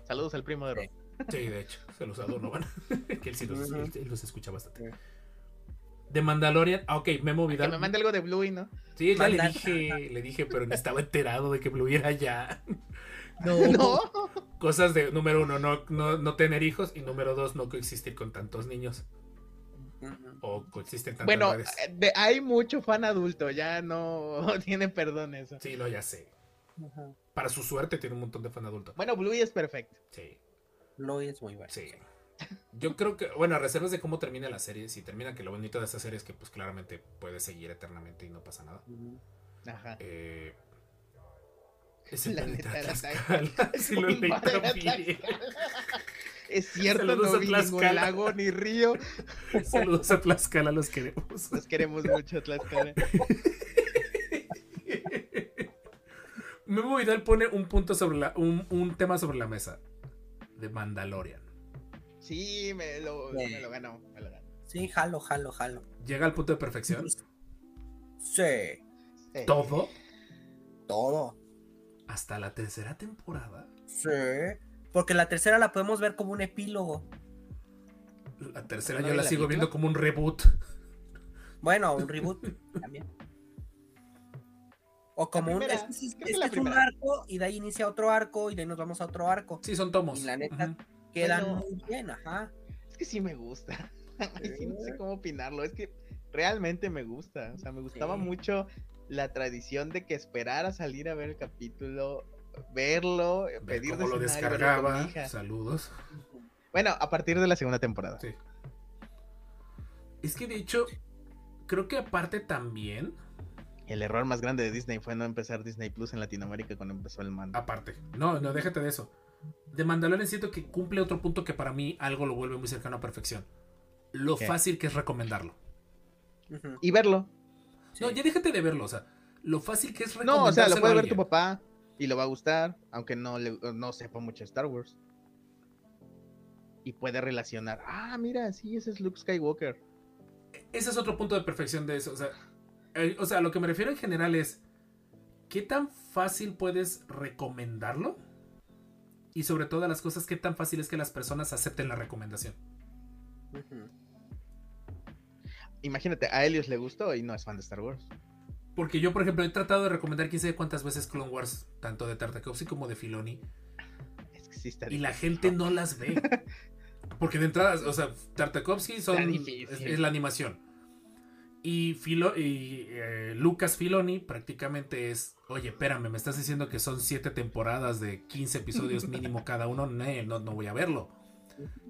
Saludos al primo de Ron. Sí, de hecho, se los Donovan. que él sí los, Ujú. él- él los escucha bastante. De Mandalorian, ah, ok, Memo Que Vidal. me mande algo de Bluey, ¿no? Sí, ya le dije, le dije, pero no estaba enterado de que Blue era ya. No. Cosas de, número uno, no, no, no tener hijos. Y número dos, no coexistir con tantos niños. O coexisten tantas Bueno, eh, de- hay mucho fan adulto, ya no tiene perdón eso. Sí, lo ya sé. Para su suerte tiene un montón de fan adulto. Bueno, Bluey es perfecto. Sí. Lo es muy bueno. Sí. Yo creo que, bueno, a reservas de cómo termina la serie, si termina, que lo bonito de esta serie es que pues claramente puede seguir eternamente y no pasa nada. Ajá. Eh, ese La planeta Tlaxcala, sí lo. Es cierto, Saludos no a vi ningún lago ni río. Saludos a Tlaxcala, los queremos. Los queremos mucho, Tlaxcala. Memo Vidal pone un punto sobre la, un, un tema sobre la mesa. De Mandalorian. Sí, me lo, Sí. me lo ganó. Me lo ganó. Sí, jalo, jalo, jalo. Llega al punto de perfección. Sí. Todo todo. hasta la tercera temporada. Sí. Porque la tercera la podemos ver como un epílogo. La tercera ¿No yo la la sigo película? viendo como un reboot. Bueno, un reboot también. O como un. Es, un arco y de ahí inicia otro arco y de ahí nos vamos a otro arco. Sí, son tomos. Y la neta. Quedan muy bien, ajá. Es que sí me gusta. Ay, sí, no sé cómo opinarlo. Es que realmente me gusta. O sea, me gustaba Sí. mucho la tradición de que esperara salir a ver el capítulo, verlo, Ver pedir cómo lo descargaba. mi hija. Saludos. Bueno, a partir de la segunda temporada. Sí. Es que de hecho, creo que aparte también, El error más grande de Disney fue no empezar Disney Plus en Latinoamérica cuando empezó el mando. aparte, no, no, déjate de eso. De Mandalorian siento que cumple otro punto que para mí algo lo vuelve muy cercano a perfección. Lo ¿Qué? fácil que es recomendarlo. Y verlo. Sí. No, ya déjate de verlo, o sea, lo fácil que es No, o sea, lo puede a ver tu papá y lo va a gustar, aunque no, le, no sepa mucho de Star Wars. Y puede relacionar. Ah, mira, sí, ese es Luke Skywalker. Ese es otro punto de perfección de eso. O sea, eh, o sea, a lo que me refiero en general es, ¿qué tan fácil puedes recomendarlo? Y sobre todas las cosas, ¿qué tan fácil es que las personas acepten la recomendación? Imagínate, a Helios le gustó y no es fan de Star Wars. Porque yo, por ejemplo, he tratado de recomendar quién sabe cuántas veces Clone Wars, tanto de Tartakovsky como de Filoni, Es que sí está y la gente no las ve. Porque de entrada, o sea, Tartakovsky son, es la animación. Y, Filo, y eh, Lucas Filoni prácticamente es, oye, espérame, me estás diciendo que son siete temporadas de 15 episodios mínimo cada uno, no, no, no voy a verlo.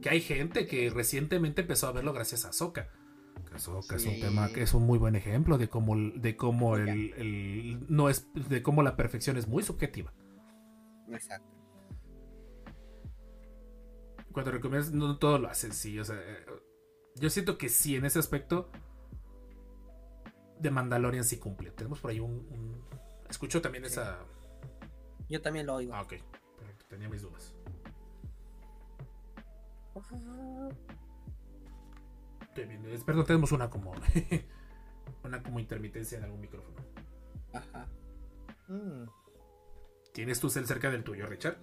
Que hay gente que recientemente empezó a verlo gracias a Ahsoka. Que Ahsoka es un Sí. tema que es un muy buen ejemplo de cómo, de cómo el, el- no es de cómo la perfección es muy subjetiva. Exacto. Cuando recomiendas, no todo lo hacen, sí. O sea, eh, yo siento que sí, en ese aspecto, de Mandalorian sí cumple. Tenemos por ahí un. un- Escucho también Sí. esa. Yo también lo oigo. Ah, ok. Perfecto, tenía mis dudas. Estoy viendo. es- Perdón, tenemos una como. una como intermitencia en algún micrófono. Ajá. Mm. ¿Tienes tu cel cerca del tuyo, Richard?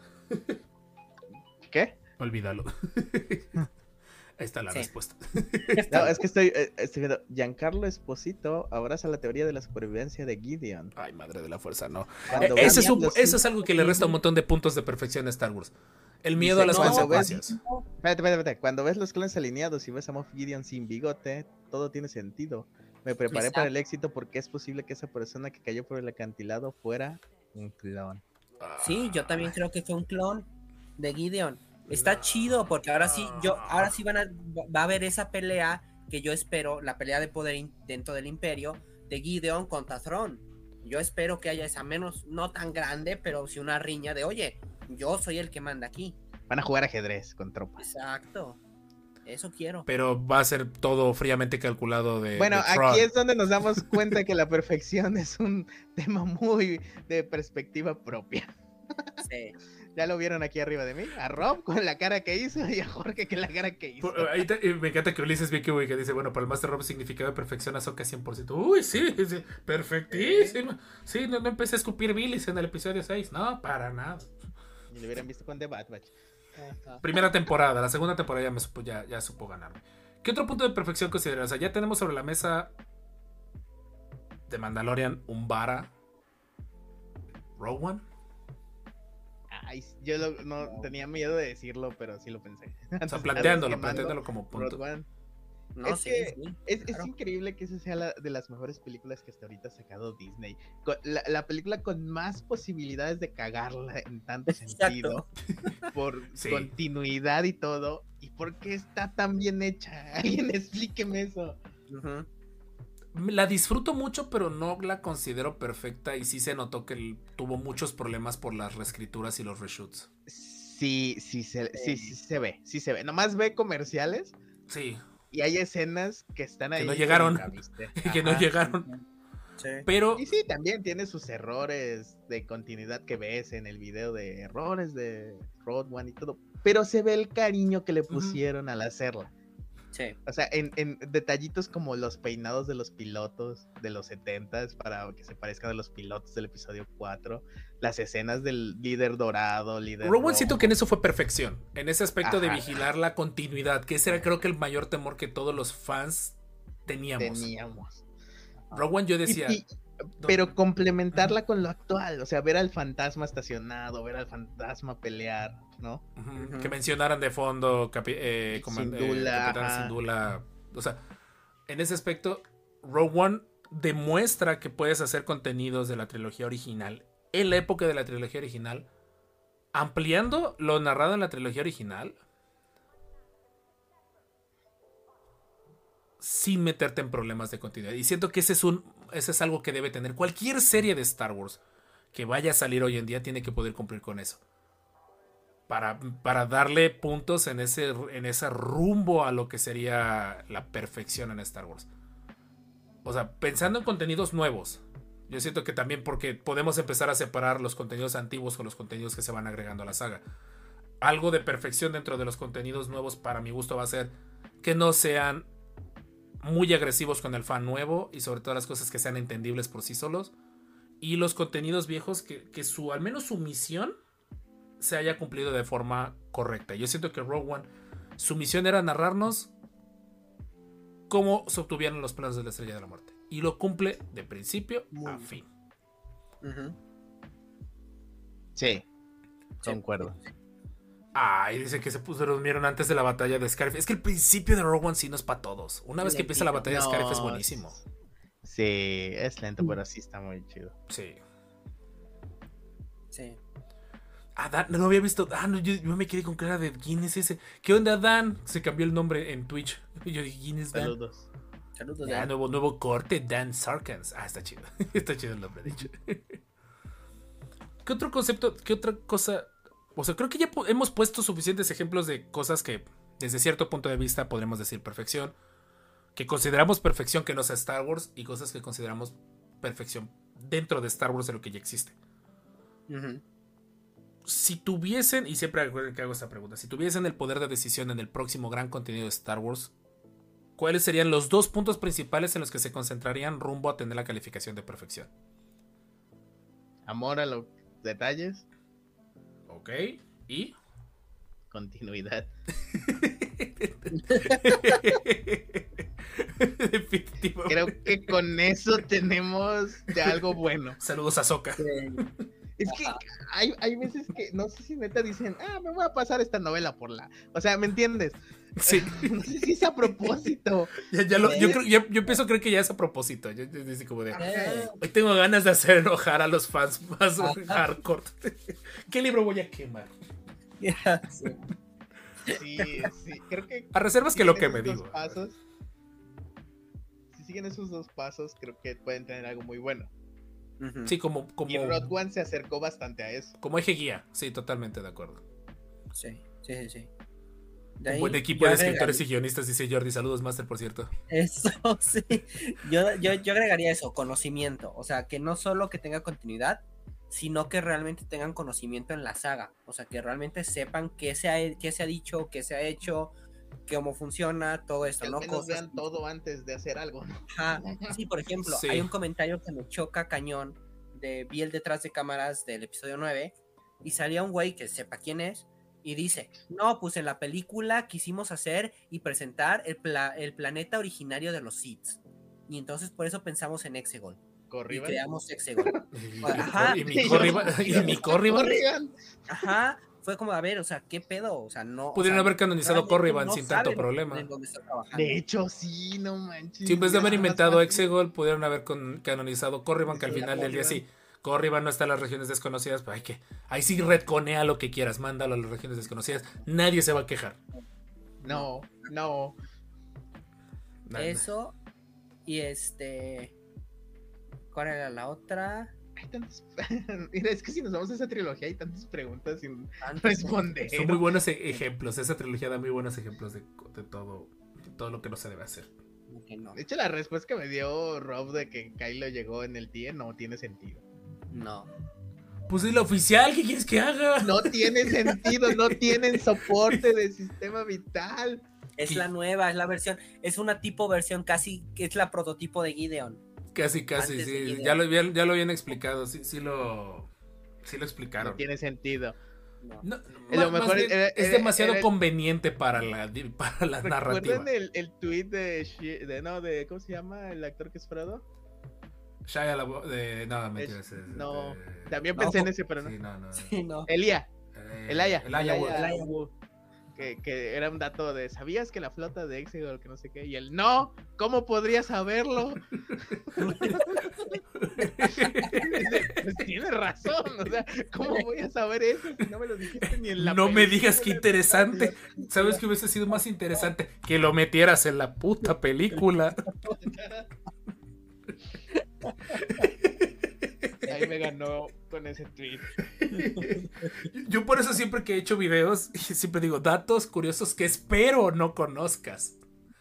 ¿Qué? Olvídalo. Ahí está la Sí. respuesta. No, es que estoy, eh, estoy viendo. Giancarlo Esposito abraza la teoría de la supervivencia de Gideon. Ay, madre de la fuerza, no. Eh, Ese ves es, un- los- eso es algo que le resta un montón de puntos de perfección a Star Wars. El miedo Dice, a las no, consecuencias. Espérate, espérate, espérate. Cuando ves los clones alineados y ves a Moff Gideon sin bigote, todo tiene sentido. Me preparé para el éxito porque es posible que esa persona que cayó por el acantilado fuera un clon. Sí, yo también creo que fue un clon de Gideon. Está No. chido porque ahora sí, yo, ahora sí van a, va a haber esa pelea que yo espero, la pelea de poder in- dentro del imperio de Gideon contra Thrawn. Yo espero que haya esa menos, no tan grande, pero sí una riña de, oye, yo soy el que manda aquí. Van a jugar ajedrez con tropas. Exacto. Eso quiero. Pero va a ser todo fríamente calculado de. Bueno, de aquí es donde nos damos cuenta que la perfección es un tema muy de perspectiva propia. Sí. Ya lo vieron aquí arriba de mí, a Rob con la cara que hizo y a Jorge con la cara que hizo. Por- ahí te- eh, me encanta que Ulises Vicky, que dice, bueno, para el Master Rob significado de perfección Ahsoka 100%. Uy, sí, sí, perfectísimo. Sí, no, no empecé a escupir bilis en el episodio 6. No, para nada. Y lo hubieran visto con The Bad Batch. Primera temporada, la segunda temporada ya, me supo, ya, ya supo ganarme. ¿Qué otro punto de perfección consideras? O sea, ya tenemos sobre la mesa de Mandalorian, Umbara, Rogue One. Ay, yo lo- no tenía miedo de decirlo, pero sí lo pensé. O sea, planteándolo, planteándolo como punto. Rogue One. No, Es sí, que sí, Es, es increíble que esa sea la, de las mejores películas que hasta ahorita ha sacado Disney. La, la película con más posibilidades de cagarla en tanto Exacto. sentido, por Sí. continuidad y todo. ¿Y por qué está tan bien hecha? Alguien explíqueme eso. Ujú. La disfruto mucho, pero no la considero perfecta y sí se notó que tuvo muchos problemas por las reescrituras y los reshoots. Sí, sí se, sí, sí se ve, sí se ve. Nomás ve comerciales Sí, y hay escenas que están ahí. no llegaron. que no llegaron. Sí. Pero Y sí, también tiene sus errores de continuidad que ves en el video de errores de Road One y todo. Pero se ve el cariño que le pusieron al hacerla. Sí. O sea, en, en detallitos como los peinados de los pilotos de los 70s para que se parezcan a los pilotos del episodio 4. Las escenas del líder dorado, líder. One siento que en eso fue perfección. En ese aspecto de vigilar la continuidad, que ese era creo que el mayor temor que todos los fans teníamos. teníamos. One yo Y- decía, y- pero complementarla con lo actual, o sea, ver al fantasma estacionado, ver al fantasma pelear, ¿no? que mencionaran de fondo capi- eh, coman- eh. O sea, en ese aspecto, Rogue One demuestra que puedes hacer contenidos de la trilogía original en la época de la trilogía original, ampliando lo narrado en la trilogía original. Sin meterte en problemas de continuidad. Y siento que ese es un. Ese es algo que debe tener. Cualquier serie de Star Wars que vaya a salir hoy en día tiene que poder cumplir con eso. Para, para darle puntos en ese, en ese rumbo a lo que sería la perfección en Star Wars. O sea, pensando en contenidos nuevos. Yo siento que también porque podemos empezar a separar los contenidos antiguos con los contenidos que se van agregando a la saga. Algo de perfección dentro de los contenidos nuevos para mi gusto va a ser que no sean muy agresivos con el fan nuevo y sobre todo las cosas que sean entendibles por sí solos. Y los contenidos viejos que, que su, al menos su misión se haya cumplido de forma correcta. Yo siento que Rogue One, su misión era narrarnos cómo se obtuvieron los planos de la Estrella de la Muerte. Y lo cumple de principio Muy a fin. Sí, Sí. concuerdo. Ay, dice que se puso, durmieron antes de la batalla de Scarif. Es que el principio de Rogue One sí no es para todos. Una vez que empieza la batalla de Scarif es buenísimo. Sí, es lento, pero sí está muy chido. Sí. Sí. Ah, Dan, no lo había visto. Ah, no, yo, yo me quedé con cara de quién es ese. ¿Qué onda, Dan? Se cambió el nombre en Twitch. Yo dije, ¿quién es Dan? Saludos. Saludos. Ya, Dan. nuevo, nuevo corte, Dan Sarkans. Ah, está chido. está chido el nombre, de hecho. ¿Qué otro concepto, qué otra cosa? O sea, creo que ya hemos puesto suficientes ejemplos de cosas que, desde cierto punto de vista, podremos decir perfección. Que consideramos perfección que no sea Star Wars y cosas que consideramos perfección dentro de Star Wars de lo que ya existe. Si tuviesen, y siempre recuerden que hago esta pregunta, si tuviesen el poder de decisión en el próximo gran contenido de Star Wars, ¿cuáles serían los dos puntos principales en los que se concentrarían rumbo a tener la calificación de perfección? Amor a los detalles, Ok, y... continuidad. Creo que con eso tenemos ya algo bueno. Saludos a Soka. Sí. Es que hay, hay veces que no sé si neta dicen, ah, me voy a pasar esta novela por la. O sea, ¿me entiendes? Sí, No sé si es a propósito. ya, ya lo- yo, creo- yo, yo empiezo a creer que ya es a propósito. Yo, yo- como de, hoy tengo ganas de hacer enojar a los fans más hardcore. ¿Qué libro voy a quemar? Sí, sí. Creo que. A reservas que lo que me digo. pasos, si siguen esos dos pasos, creo que pueden tener algo muy bueno. Sí, como, como, Y Rod One se acercó bastante a eso. como eje guía. Sí, totalmente de acuerdo. Sí, sí, sí, sí. De Un buen equipo de escritores y guionistas, dice Jordi. Saludos, Master, por cierto. Eso, sí. Yo, yo, yo agregaría eso, conocimiento. O sea, que no solo que tenga continuidad, sino que realmente tengan conocimiento en la saga. O sea, que realmente sepan qué se ha, qué se ha dicho, qué se ha hecho, cómo funciona, todo Que esto, al ¿no? menos Cosas vean todo antes de hacer algo. Sí, por ejemplo, Sí. hay un comentario que me choca cañón de vi el detrás de cámaras del episodio 9 y salía un güey que sepa quién es y dice, no, pues en la película quisimos hacer y presentar el, pla- el planeta originario de los Sith. Y entonces por eso pensamos en Exegol. Y Corriban. creamos Exegol. Y, Ajá. y mi Corriban. Y mi Corriban. Corrigan. Ajá. Fue como, a ver, o sea, ¿qué pedo? O sea, no. o Pudieron sea, haber canonizado Corriban no sin tanto problema. De hecho, sí, no manches. Si en vez de haber inventado. Exegol, pudieron haber con- canonizado Corriban, que al final del día sí. Corriban no está en las regiones desconocidas, pero hay que. Ahí sí retconea lo que quieras, mándalo a las regiones desconocidas. Nadie se va a quejar. No, no. Eso. Y este. ¿Cuál era la otra? Hay tantas. Mira, es que si nos vamos a esa trilogía hay tantas preguntas sin Antes- responder. Son muy buenos e- ejemplos. Esa trilogía da muy buenos ejemplos de, de todo, de todo lo que no se debe hacer. no. De hecho, la respuesta que me dio Rob de que Kylo llegó en el TIE no tiene sentido. No. Pues es la oficial, ¿qué quieres que haga? No tiene sentido, no tienen soporte de sistema vital. Es la nueva, es la versión. Es una tipo versión casi. que Es la prototipo de Gideon. Casi, casi, sí. Ya lo, ya, ya lo habían explicado, sí, sí lo, sí lo No explicaron. tiene sentido. No. No, Lo ma- más mejor bien, era- es demasiado era- conveniente para la, para la narrativa. ¿Recuerdan el, el tweet de, no de cómo se llama el actor que es Frodo? Shia LaBeouf- de ese es no, de- También No. pensé en ese, pero no. sí, no, no. Sí, no. Elia, Eh, Elaya. Elijah Wood. Que, que era un dato de ¿sabías que la flota de Exegol que no sé qué? Y él, no, ¿cómo podría saberlo? pues tiene razón, o sea, ¿cómo voy a saber eso si no me lo dijiste ni en la No me digas qué interesante. ¿Sabes qué hubiese sido más interesante? Que lo metieras en la puta película. Ahí me ganó con ese tweet. Yo por eso siempre que he hecho videos, siempre digo datos curiosos que espero no conozcas.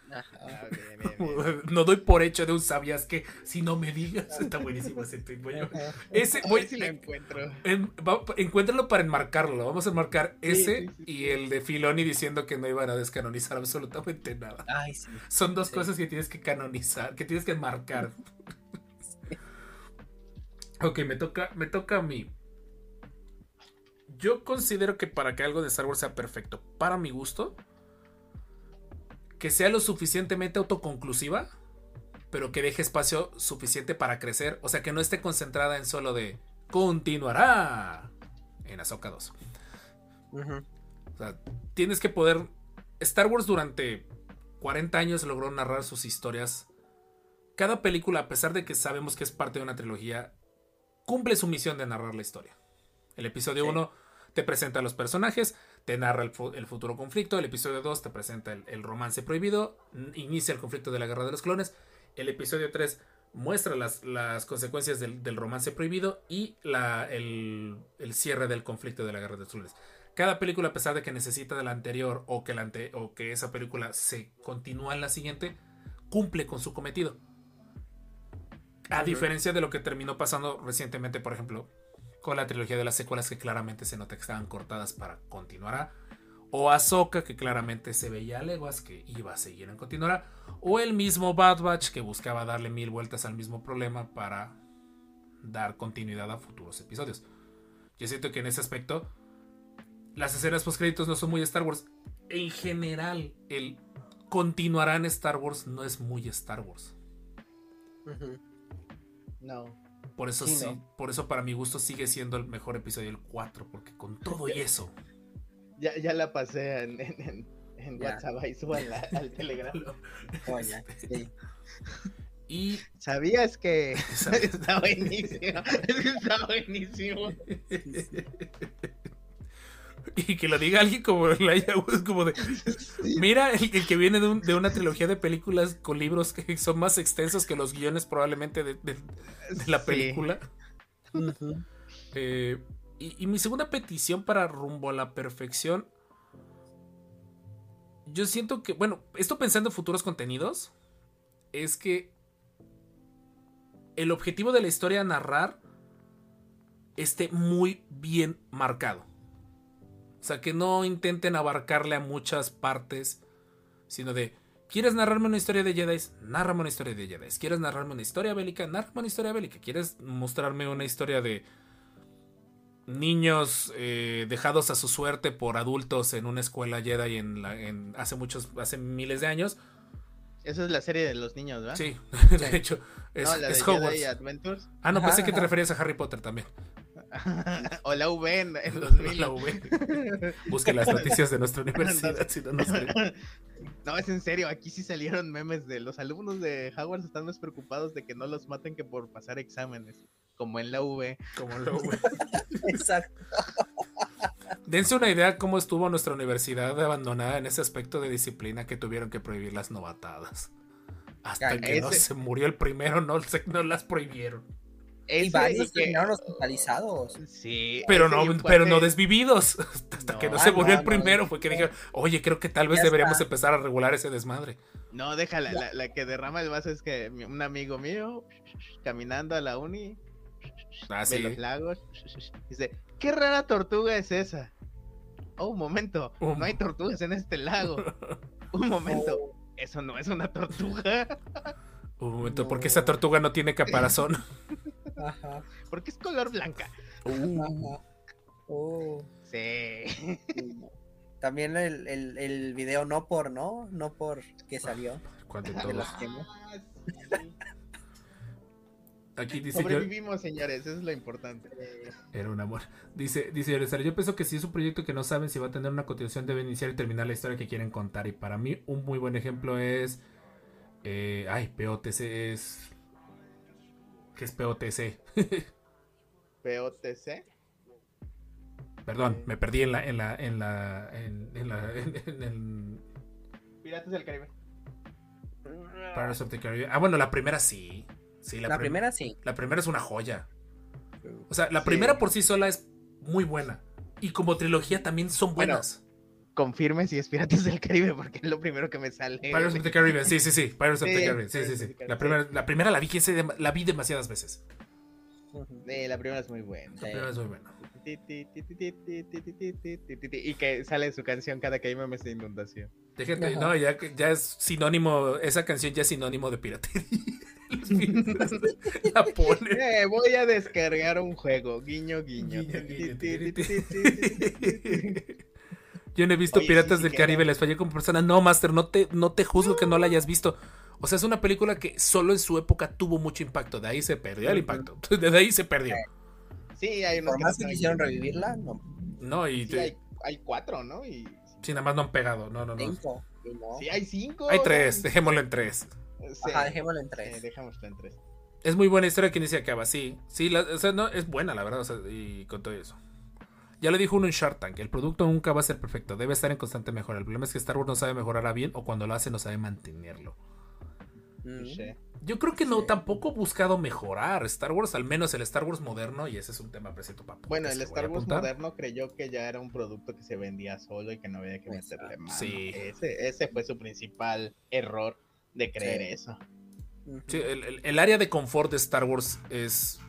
Ah, bien, bien, bien. No doy por hecho de un sabías que si no me digas. Está buenísimo ese tweet. Voy a- ese, A voy- ver si lo encuentro. en- va- encuéntralo para enmarcarlo. Vamos a enmarcar Sí, ese sí, sí, y sí. el de Filoni diciendo que no iban a descanonizar absolutamente nada. Ay, sí. Son dos Sí. cosas que tienes que canonizar, que tienes que marcar. Ok, me toca, me toca a mí. Yo considero que para que algo de Star Wars sea perfecto, para mi gusto, que sea lo suficientemente autoconclusiva, pero que deje espacio suficiente para crecer. O sea, que no esté concentrada en solo de continuará en Ahsoka 2. Ujú. O sea, tienes que poder. Star Wars durante 40 años logró narrar sus historias. Cada película, a pesar de que sabemos que es parte de una trilogía, cumple su misión de narrar la historia. El episodio Sí. 1 te presenta a los personajes, te narra el, fu- el futuro conflicto. El episodio 2 te presenta el, el romance prohibido, inicia el conflicto de la guerra de los clones. El episodio 3 muestra las, las consecuencias del, del romance prohibido y la- el, el cierre del conflicto de la guerra de los clones. Cada película, a pesar de que necesita de la anterior o que, la ante- o que esa película se continúa en la siguiente, cumple con su cometido. A diferencia de lo que terminó pasando recientemente, por ejemplo, con la trilogía de las secuelas que claramente se nota que estaban cortadas para continuar. O Ahsoka, que claramente se veía a leguas que iba a seguir en continuará. O el mismo Bad Batch, que buscaba darle mil vueltas al mismo problema para dar continuidad a futuros episodios. Yo siento que en ese aspecto, las escenas post créditos no son muy Star Wars. En general, el continuará en Star Wars no es muy Star Wars. Ujú. No. Por eso Sí, sí, ¿no? por eso para mi gusto sigue siendo el mejor episodio el 4, porque con todo y eso. Ya, ya la pasé en, en, en, en Ya. WhatsApp, ahí súbanla al Telegram. Oye, sí. Y ¿Sabías que ¿Sabías? está buenísimo? está buenísimo. Y que lo diga alguien como Elijah Wood, como de. Mira, el, el que viene de, un- de una trilogía de películas con libros que son más extensos que los guiones, probablemente, de, de- de la Sí. película. Eh, y, y mi segunda petición para rumbo a la perfección. Yo siento que, bueno, esto pensando en futuros contenidos, es que el objetivo de la historia a narrar esté muy bien marcado. O sea, que no intenten abarcarle a muchas partes, sino de, ¿quieres narrarme una historia de Jedi? Nárrame una historia de Jedi. ¿Quieres narrarme una historia bélica? Nárrame una historia bélica. ¿Quieres mostrarme una historia de niños eh, dejados a su suerte por adultos en una escuela Jedi en la- en- hace muchos, hace miles de años? Esa es la serie de los niños, ¿verdad? Sí, de hecho, es, no, la de es Jedi. Adventures. Ah, no, pensé que te referías a Harry Potter también. o la V en, en 2000. La V. Busque las noticias de nuestra universidad, si no, no sé. No, es en serio, aquí sí salieron memes de los alumnos de Hogwarts están más preocupados de que no los maten que por pasar exámenes, como en la V. Como la V. Exacto. Dense una idea cómo estuvo nuestra universidad abandonada en ese aspecto de disciplina que tuvieron que prohibir las novatadas. Hasta que no se murió el primero, no las prohibieron. Y varios que- terminaron hospitalizados. Sí, Pero no, pero no desvividos. Hasta que no No, se murió no, el no, primero fue que dijeron, oye, creo que tal vez Ya deberíamos está. empezar a regular ese desmadre. No, déjala, la, la que derrama el vaso es que un amigo mío, caminando a la uni, Ah, de sí. los lagos, dice, qué rara tortuga es esa. Oh, un momento, Um. no hay tortugas en este lago. Un momento, Oh, eso no es una tortuga, Un momento, No. porque esa tortuga no tiene caparazón. Ajá. porque es color blanca. Ajá. Oh, Sí. También el, el, el video no por, ¿no? No por que salió. ¿Cuál de todos? Ah, sí. Aquí dice yo, Sobrevivimos, señores, eso es lo importante. Era un amor. Dice, dice yo pienso que si es un proyecto que no saben si va a tener una continuación, deben iniciar y terminar la historia que quieren contar. Y para mí, un muy buen ejemplo es. eh, ay, POTC es. ¿Qué es POTC? POTC. Perdón, me perdí en la. En la. En la. En, en la. En. Piratas del Caribe. Pirates of the Caribbean. Ah, bueno, la primera sí. Sí, la, La prim- primera sí. La primera es una joya. O sea, la Sí. primera por sí sola es muy buena. Y como trilogía también son Bueno, buenas. Confirme si es Piratas del Caribe, porque es lo primero que me sale. Pirates of the Caribbean, sí, sí, sí. Pirates of the Caribbean, sí, sí, sí. La primera, la primera la vi, la vi demasiadas veces. Sí, la primera es muy buena. La primera es muy buena. Y que sale su canción cada que hay memes de inundación. Déjate, Ajá. no, ya, que- ya es sinónimo, esa canción ya es sinónimo de piratería. La ponen. Eh, voy a descargar un juego, guiño, guiño. Guiño, guiño. Yo no he visto Oye, Piratas sí, del Caribe, les fallé como persona. No, Master, no te, no te juzgo que no la hayas visto. O sea, es una película que solo en su época tuvo mucho impacto. De ahí se perdió el impacto. De ahí se perdió. Sí, hay unos Por que más no que quisieron revivirla, no. No, y Sí, te- hay, hay cuatro, ¿no? Y... sí, nada más no han pegado. No, no, no. Cinco. Sí, hay cinco. Hay tres, dejémoslo en tres. Sí. Ajá, dejémoslo en tres. dejémoslo en tres. Es muy buena historia que inicia acaba, sí. Sí, la- o sea, no, es buena, la verdad, o sea, y con todo eso. Ya lo dijo uno en Shark Tank, el producto nunca va a ser perfecto, debe estar en constante mejora. El problema es que Star Wars no sabe mejorar a bien o cuando lo hace no sabe mantenerlo. Mm. Yo creo que no, tampoco ha buscado mejorar Star Wars, al menos el Star Wars moderno, y ese es un tema presento para Bueno, el Star Wars moderno creyó que ya era un producto que se vendía solo y que no había que meterle mano. Sí. Ese, ese fue su principal error de creer Sí. eso. Ujú. Sí, el, el- el área de confort de Star Wars es...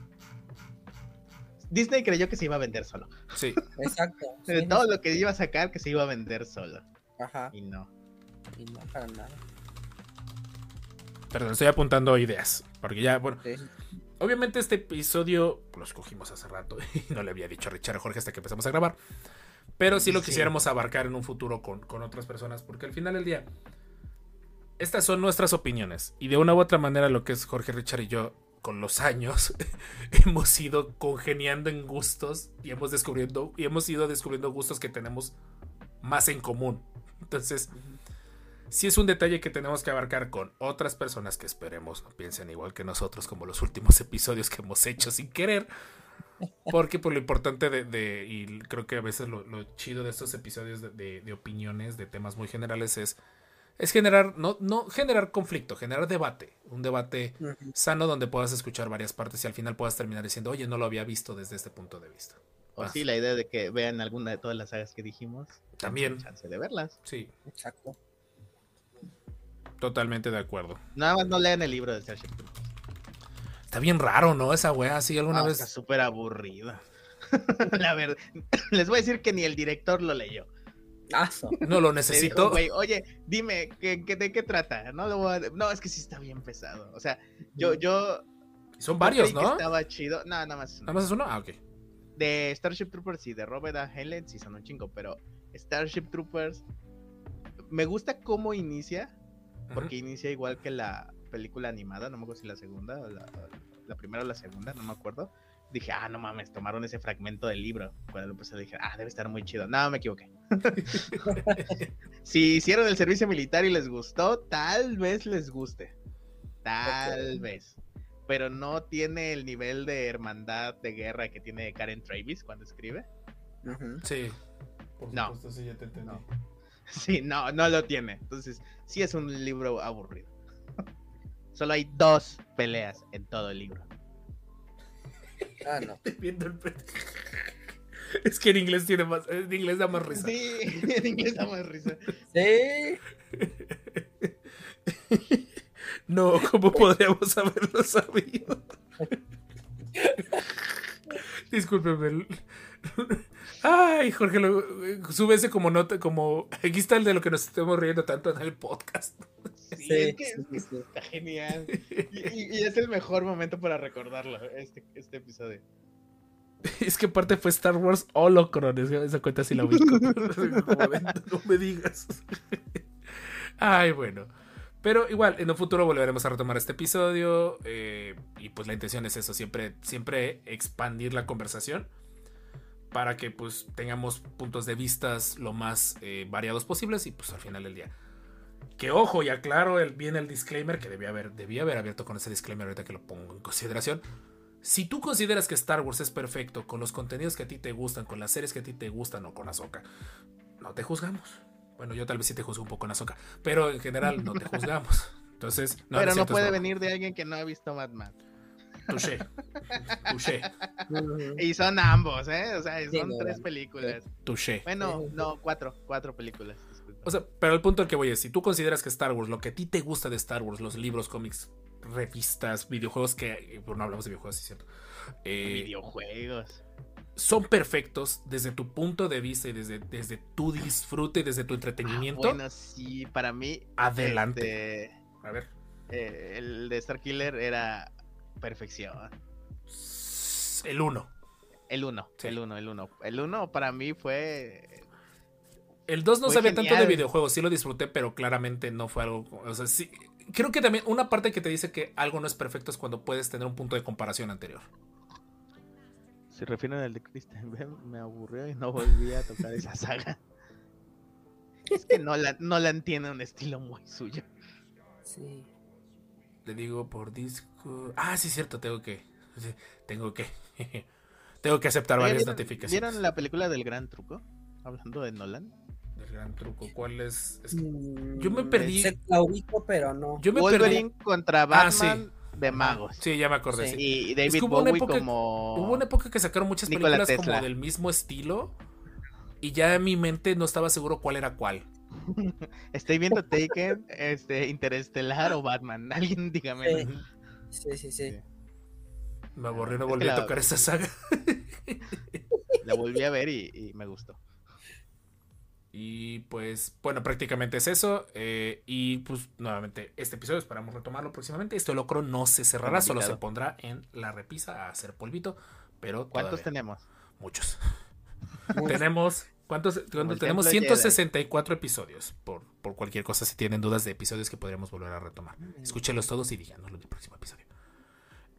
Disney creyó que se iba a vender solo. Sí, Exacto. sí, no todo lo que iba a sacar que se iba a vender solo. Ajá. Y no. Y no para nada. perdón, estoy apuntando ideas, porque ya, bueno, Sí. Obviamente este episodio lo escogimos hace rato y no le había dicho a Richard Jorge hasta que empezamos a grabar. Pero sí lo Sí. quisiéramos abarcar en un futuro con, con otras personas porque al final del día estas son nuestras opiniones y de una u otra manera lo que es Jorge, Richard y yo con los años hemos ido congeniando en gustos y hemos descubriendo y hemos ido descubriendo gustos que tenemos más en común. Entonces, sí es un detalle que tenemos que abarcar con otras personas que esperemos piensen igual que nosotros como los últimos episodios que hemos hecho sin querer. Porque por lo importante de, y creo que a veces lo, chido de estos episodios de opiniones, de temas muy generales es, es generar, no, no generar conflicto, generar debate, un debate sano donde puedas escuchar varias partes y al final puedas terminar diciendo, oye, no lo había visto desde este punto de vista. O Ah, sí, la idea de que vean alguna de todas las sagas que dijimos. También. Chance de verlas. Sí, Exacto. totalmente de acuerdo. Nada más no lean el libro de Starship. Está bien raro, ¿no? Esa wea, sí, alguna vez... Está súper aburrida. la verdad. Les voy a decir que ni el director lo leyó. Aso. No lo necesito. oye, dime, ¿qué, qué- de qué trata? No, lo voy a- no, es que sí está bien pesado. O sea, yo, yo. Son varios, ¿no? Estaba chido. No, nada más. ¿Nada más es uno? Ah, ok. De Starship Troopers y de Robert A. Helen sí son un chingo, pero Starship Troopers. Me gusta cómo inicia, porque inicia igual que la película animada, no me acuerdo si la segunda, o la, la primera o la segunda, no me acuerdo. Dije, ah, no mames, tomaron ese fragmento del libro. Cuando lo empecé dije, ah, debe estar muy chido. No, me equivoqué. si hicieron el servicio militar y les gustó, tal vez les guste. Tal vez. Pero no tiene el nivel de hermandad de guerra que tiene Karen Travis cuando escribe. Sí. Por No. supuesto, sí, ya te entendí. No. Sí, no, no lo tiene. Entonces, sí es un libro aburrido. Solo hay dos peleas en todo el libro. Ah, no. Viendo el pe- Es que en inglés tiene más, en inglés da más risa. Sí, en inglés da más risa. Sí. No, ¿cómo podríamos haberlo sabido? Discúlpeme. Ay, Jorge, lo, sube ese como nota, como. Aquí está el de lo que nos estamos riendo tanto en el podcast. Sí, Sí, es que, sí, es que sí. está genial. Y, y- y es el mejor momento para recordarlo, este, este episodio. Es que aparte fue Star Wars Holocron. es- Esa cuenta sí la ubico. No me digas. Ay, bueno. Pero igual, en un futuro volveremos a retomar este episodio. eh, y pues la intención es eso, siempre, siempre expandir la conversación. Para que pues tengamos puntos de vistas lo más eh, variados posibles. Y pues al final del día. Que ojo, y aclaro el, bien el disclaimer que debía haber, debía haber abierto con ese disclaimer ahorita que lo pongo en consideración. Si tú consideras que Star Wars es perfecto con los contenidos que a ti te gustan, con las series que a ti te gustan o con Ahsoka, no te juzgamos. Bueno, yo tal vez sí te juzgo un poco en Ahsoka, pero en general no te juzgamos. Entonces, no, Pero no puede broma. venir de alguien que no ha visto Batman. Touché. Touché. Ujú. Y son ambos, ¿eh? O sea, son tres películas. Touché. Bueno, no, cuatro, cuatro películas. O sea, pero el punto al que voy es, si tú consideras que Star Wars, lo que a ti te gusta de Star Wars, los libros, cómics, revistas, videojuegos, que, eh, bueno, no hablamos de videojuegos, sí es cierto. eh, videojuegos. son perfectos desde tu punto de vista y desde, desde tu disfrute y desde tu entretenimiento. Ah, Bueno, sí, para mí. Adelante. este, A ver. eh, el de Star Killer era perfección. El 1. El uno, Sí. el uno, el uno. El uno para mí fue. El 2 no Fue sabía tanto de videojuegos, sí lo disfruté, pero claramente no fue algo. O sea, sí. Creo que también una parte que te dice que algo no es perfecto es cuando puedes tener un punto de comparación anterior. Se refieren al de Christian me aburrió y no volví a tocar esa saga. Es que Nolan, Nolan tiene un estilo muy suyo. Sí. Le digo por disco. Ah, sí, cierto, tengo que. Tengo que. tengo que aceptar varias ¿vieron- notificaciones. ¿Vieron la película del Gran Truco? Hablando de Nolan. El gran truco. ¿Cuál es? Es que Mm, Yo me perdí. que La ubico, pero no. Yo me Wolverine contra Ah, sí. Batman de magos. Sí, ya me acordé. Sí. sí. Y David que hubo una Bowie época- como. Hubo una época que sacaron muchas Nikola películas Tesla. como del mismo estilo. Y ya en mi mente no estaba seguro cuál era cuál. Estoy viendo Taken, este, Interestelar o Batman. Alguien dígame. Sí. Sí, sí, sí. Me aburrí, no Es volví a tocar esa saga. La volví a ver y, y me gustó. Y pues, bueno, prácticamente es eso. eh, y pues, nuevamente, este episodio esperamos retomarlo próximamente. Este locro no se cerrará, solo se pondrá en la repisa a hacer polvito. Pero ¿Cuántos todavía- tenemos? Muchos. Tenemos. ¿Cuántos? cuántos tenemos templo Jedi. 164 episodios. Por, por cualquier cosa, si tienen dudas de episodios que podríamos volver a retomar. Escúchenlos todos y díganos en el próximo episodio.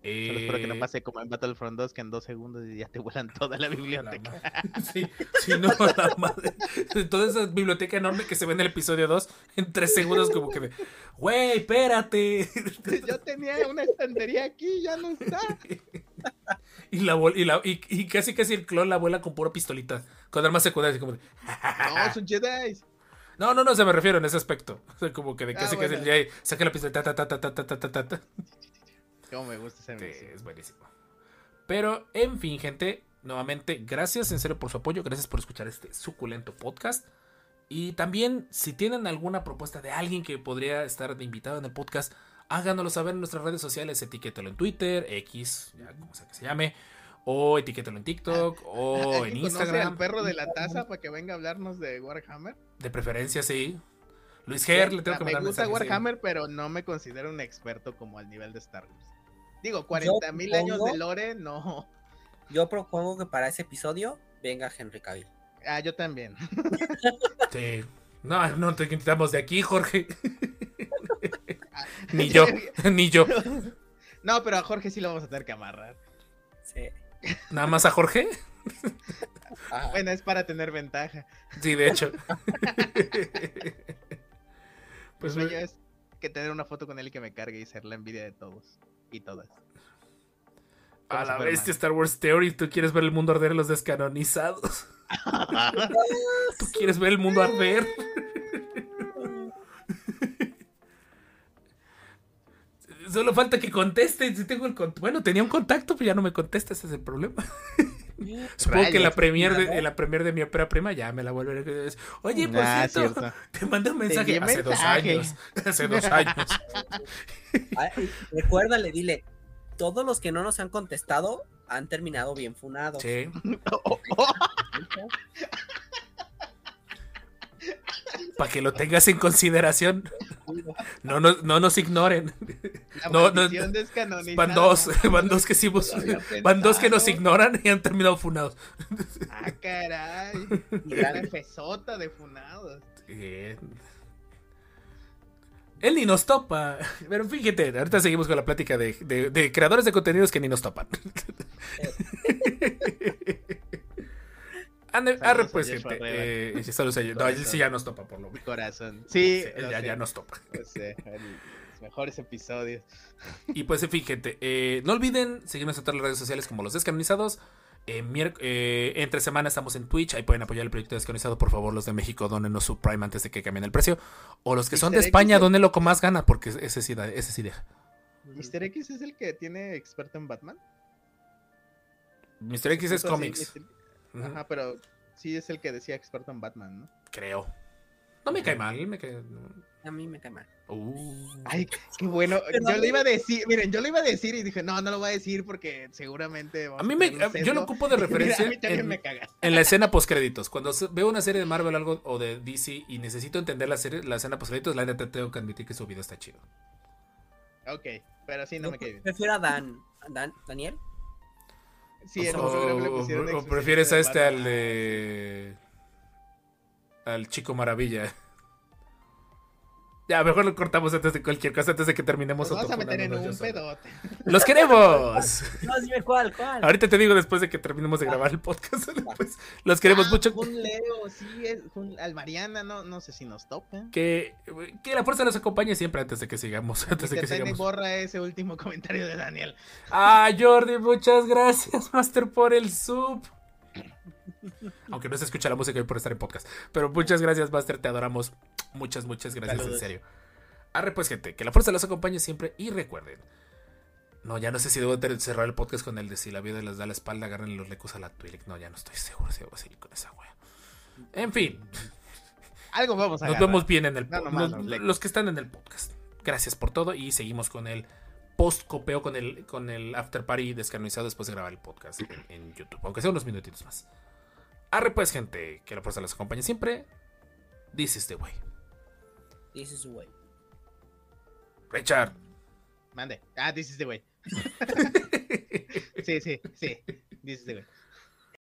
Eh... Solo espero que no eh, pase como en Battlefront 2, que en dos segundos ya te vuelan toda la biblioteca. Sí, sí, no, la madre. Toda esa biblioteca enorme que se ve en el episodio 2, en tres segundos como que, güey, espérate. Yo tenía una estantería aquí, ya no está. Y, la, y, la y, casi casi el clon la vuela con pura pistolita, con armas secundarias. Como de, no, son Jedi. No, no, no, se me refiero en ese aspecto. Como que de casi ah, casi bueno. el Jedi saca la pistolita, ta, ta, ta, ta, ta, ta, ta. ta ta. Cómo me gusta ese mix. es buenísimo. Pero, en fin, gente, nuevamente, gracias en serio por su apoyo, gracias por escuchar este suculento podcast. Y también, si tienen alguna propuesta de alguien que podría estar de invitado en el podcast, háganoslo saber en nuestras redes sociales, etiquétalo en Twitter, X, ya como sea que se llame, o etiquétalo en TikTok, o en ¿Alguien conoce Instagram. al perro de la taza para que venga a hablarnos de Warhammer? De preferencia, sí. Luis Ger, le tengo que me mandar gusta mensaje, sí. Warhammer, pero no me considero un experto como al nivel de Star Wars. Digo, 40 mil años de lore, no. Yo propongo que para ese episodio venga Henry Cavill. Ah, yo también. Sí. No, no te quitamos de aquí, Jorge. ni yo, ni yo. No, pero a Jorge sí lo vamos a tener que amarrar. Sí. Nada más a Jorge. Ajá. Bueno, es para tener ventaja. Sí, de hecho. Pues pues sueño es que tener una foto con él y que me cargue y ser la envidia de todos y todas. a la bestia Star Wars Theory, tú quieres ver el mundo arder en los descanonizados. Tú quieres ver el mundo arder. Solo falta que conteste. Si tengo el bueno, tenía un contacto, pero ya no me contesta, ese es el problema. Supongo que en la premier de, en la premier de mi ópera prima ya me la vuelve a decir, Oye, por Ah, cierto, cierto. te mandé un mensaje hace dos años. Hace dos años. Ay, Recuérdale, dile, todos los que no nos han contestado han terminado bien funados. Sí. Para que lo tengas en consideración. No, nos- no nos ignoren. La No, no. Van dos, van dos que No había van dos que nos ignoran y han terminado funados. Ah, caray. Y Gran fesota de funados. Él ni nos topa. Pero fíjate, ahorita seguimos con la plática de, de- de creadores de contenidos que ni nos topan. Ande- Arre, pues, gente. Eh, saludos a- no, él sí ya nos topa, por lo menos. Corazón. Sí, Sí, él ya, sé, ya nos topa. lo sé, los mejores episodios. Y pues, en fin, gente, eh, no olviden seguirnos en todas las redes sociales como los descanonizados. Eh, eh, entre semana estamos en Twitch, ahí pueden apoyar el proyecto descanonizado. Por favor, los de México, donenos su Prime antes de que cambien el precio. O los que son de España, es- donenlo con más gana, porque ese sí, da- ese sí deja. ¿Mr. X es el que tiene experto en Batman? Mr. X es así, Ajá, pero sí es el que decía experto en Batman, ¿no? Creo. No me cae mal, me cae. A mí me cae mal. Uh. Ay, qué bueno. Pero- Yo lo iba a decir, miren, yo lo iba a decir y dije, no, no lo voy a decir porque seguramente. A mí me, tener un yo lo sesgo". ocupo de Mira, referencia a mí también en, me caga. en la escena postcréditos. Cuando veo una serie de Marvel algo o de DC y necesito entender la serie, la escena postcréditos, la neta tengo que admitir que su video está chido. Ok, pero sí, no Yo me cae bien. prefiero a Dan. Dan ¿Daniel? Sí, en o, un programa le pusieron o exorcista prefieres a este al de. al chico maravilla. Ya, mejor lo cortamos antes de cualquier cosa, antes de que terminemos Nos vamos a otro meter en funándonos un yo solo. pedote. ¡Los queremos! No, dime cuál, cuál. Ahorita te digo después de que terminemos de grabar el podcast. pues, los queremos Ah, mucho. Un Leo, sí, es un, al Mariana, no, no sé si nos toca. Que, que la fuerza nos acompañe siempre antes de que sigamos. Antes de que Tiny sigamos. borra ese último comentario de Daniel. Ah, Jordi, muchas gracias, Master, por el sub. Aunque no se escucha la música hoy por estar en podcast. Pero muchas gracias, Master, te adoramos. Muchas, muchas gracias, Saludos. en serio. Arre, pues, gente, que la fuerza los acompañe siempre y recuerden. No, ya no sé si debo cerrar el podcast con el de si la vida les da la espalda, agarren los lecos a la Twilight. No, ya no estoy seguro si debo seguir con esa wea. En fin, Algo vamos a nos agarrar. vemos bien en el No, nomás los que están en el podcast. Gracias por todo y seguimos con el post copeo con el con el after party descanonizado después de grabar el podcast en, en YouTube, aunque sea unos minutitos más. Arre pues gente, que la fuerza los acompañe siempre. This is the way. This is the way. Richard. Mande. Ah, this is the way. sí, sí, sí. This is the way.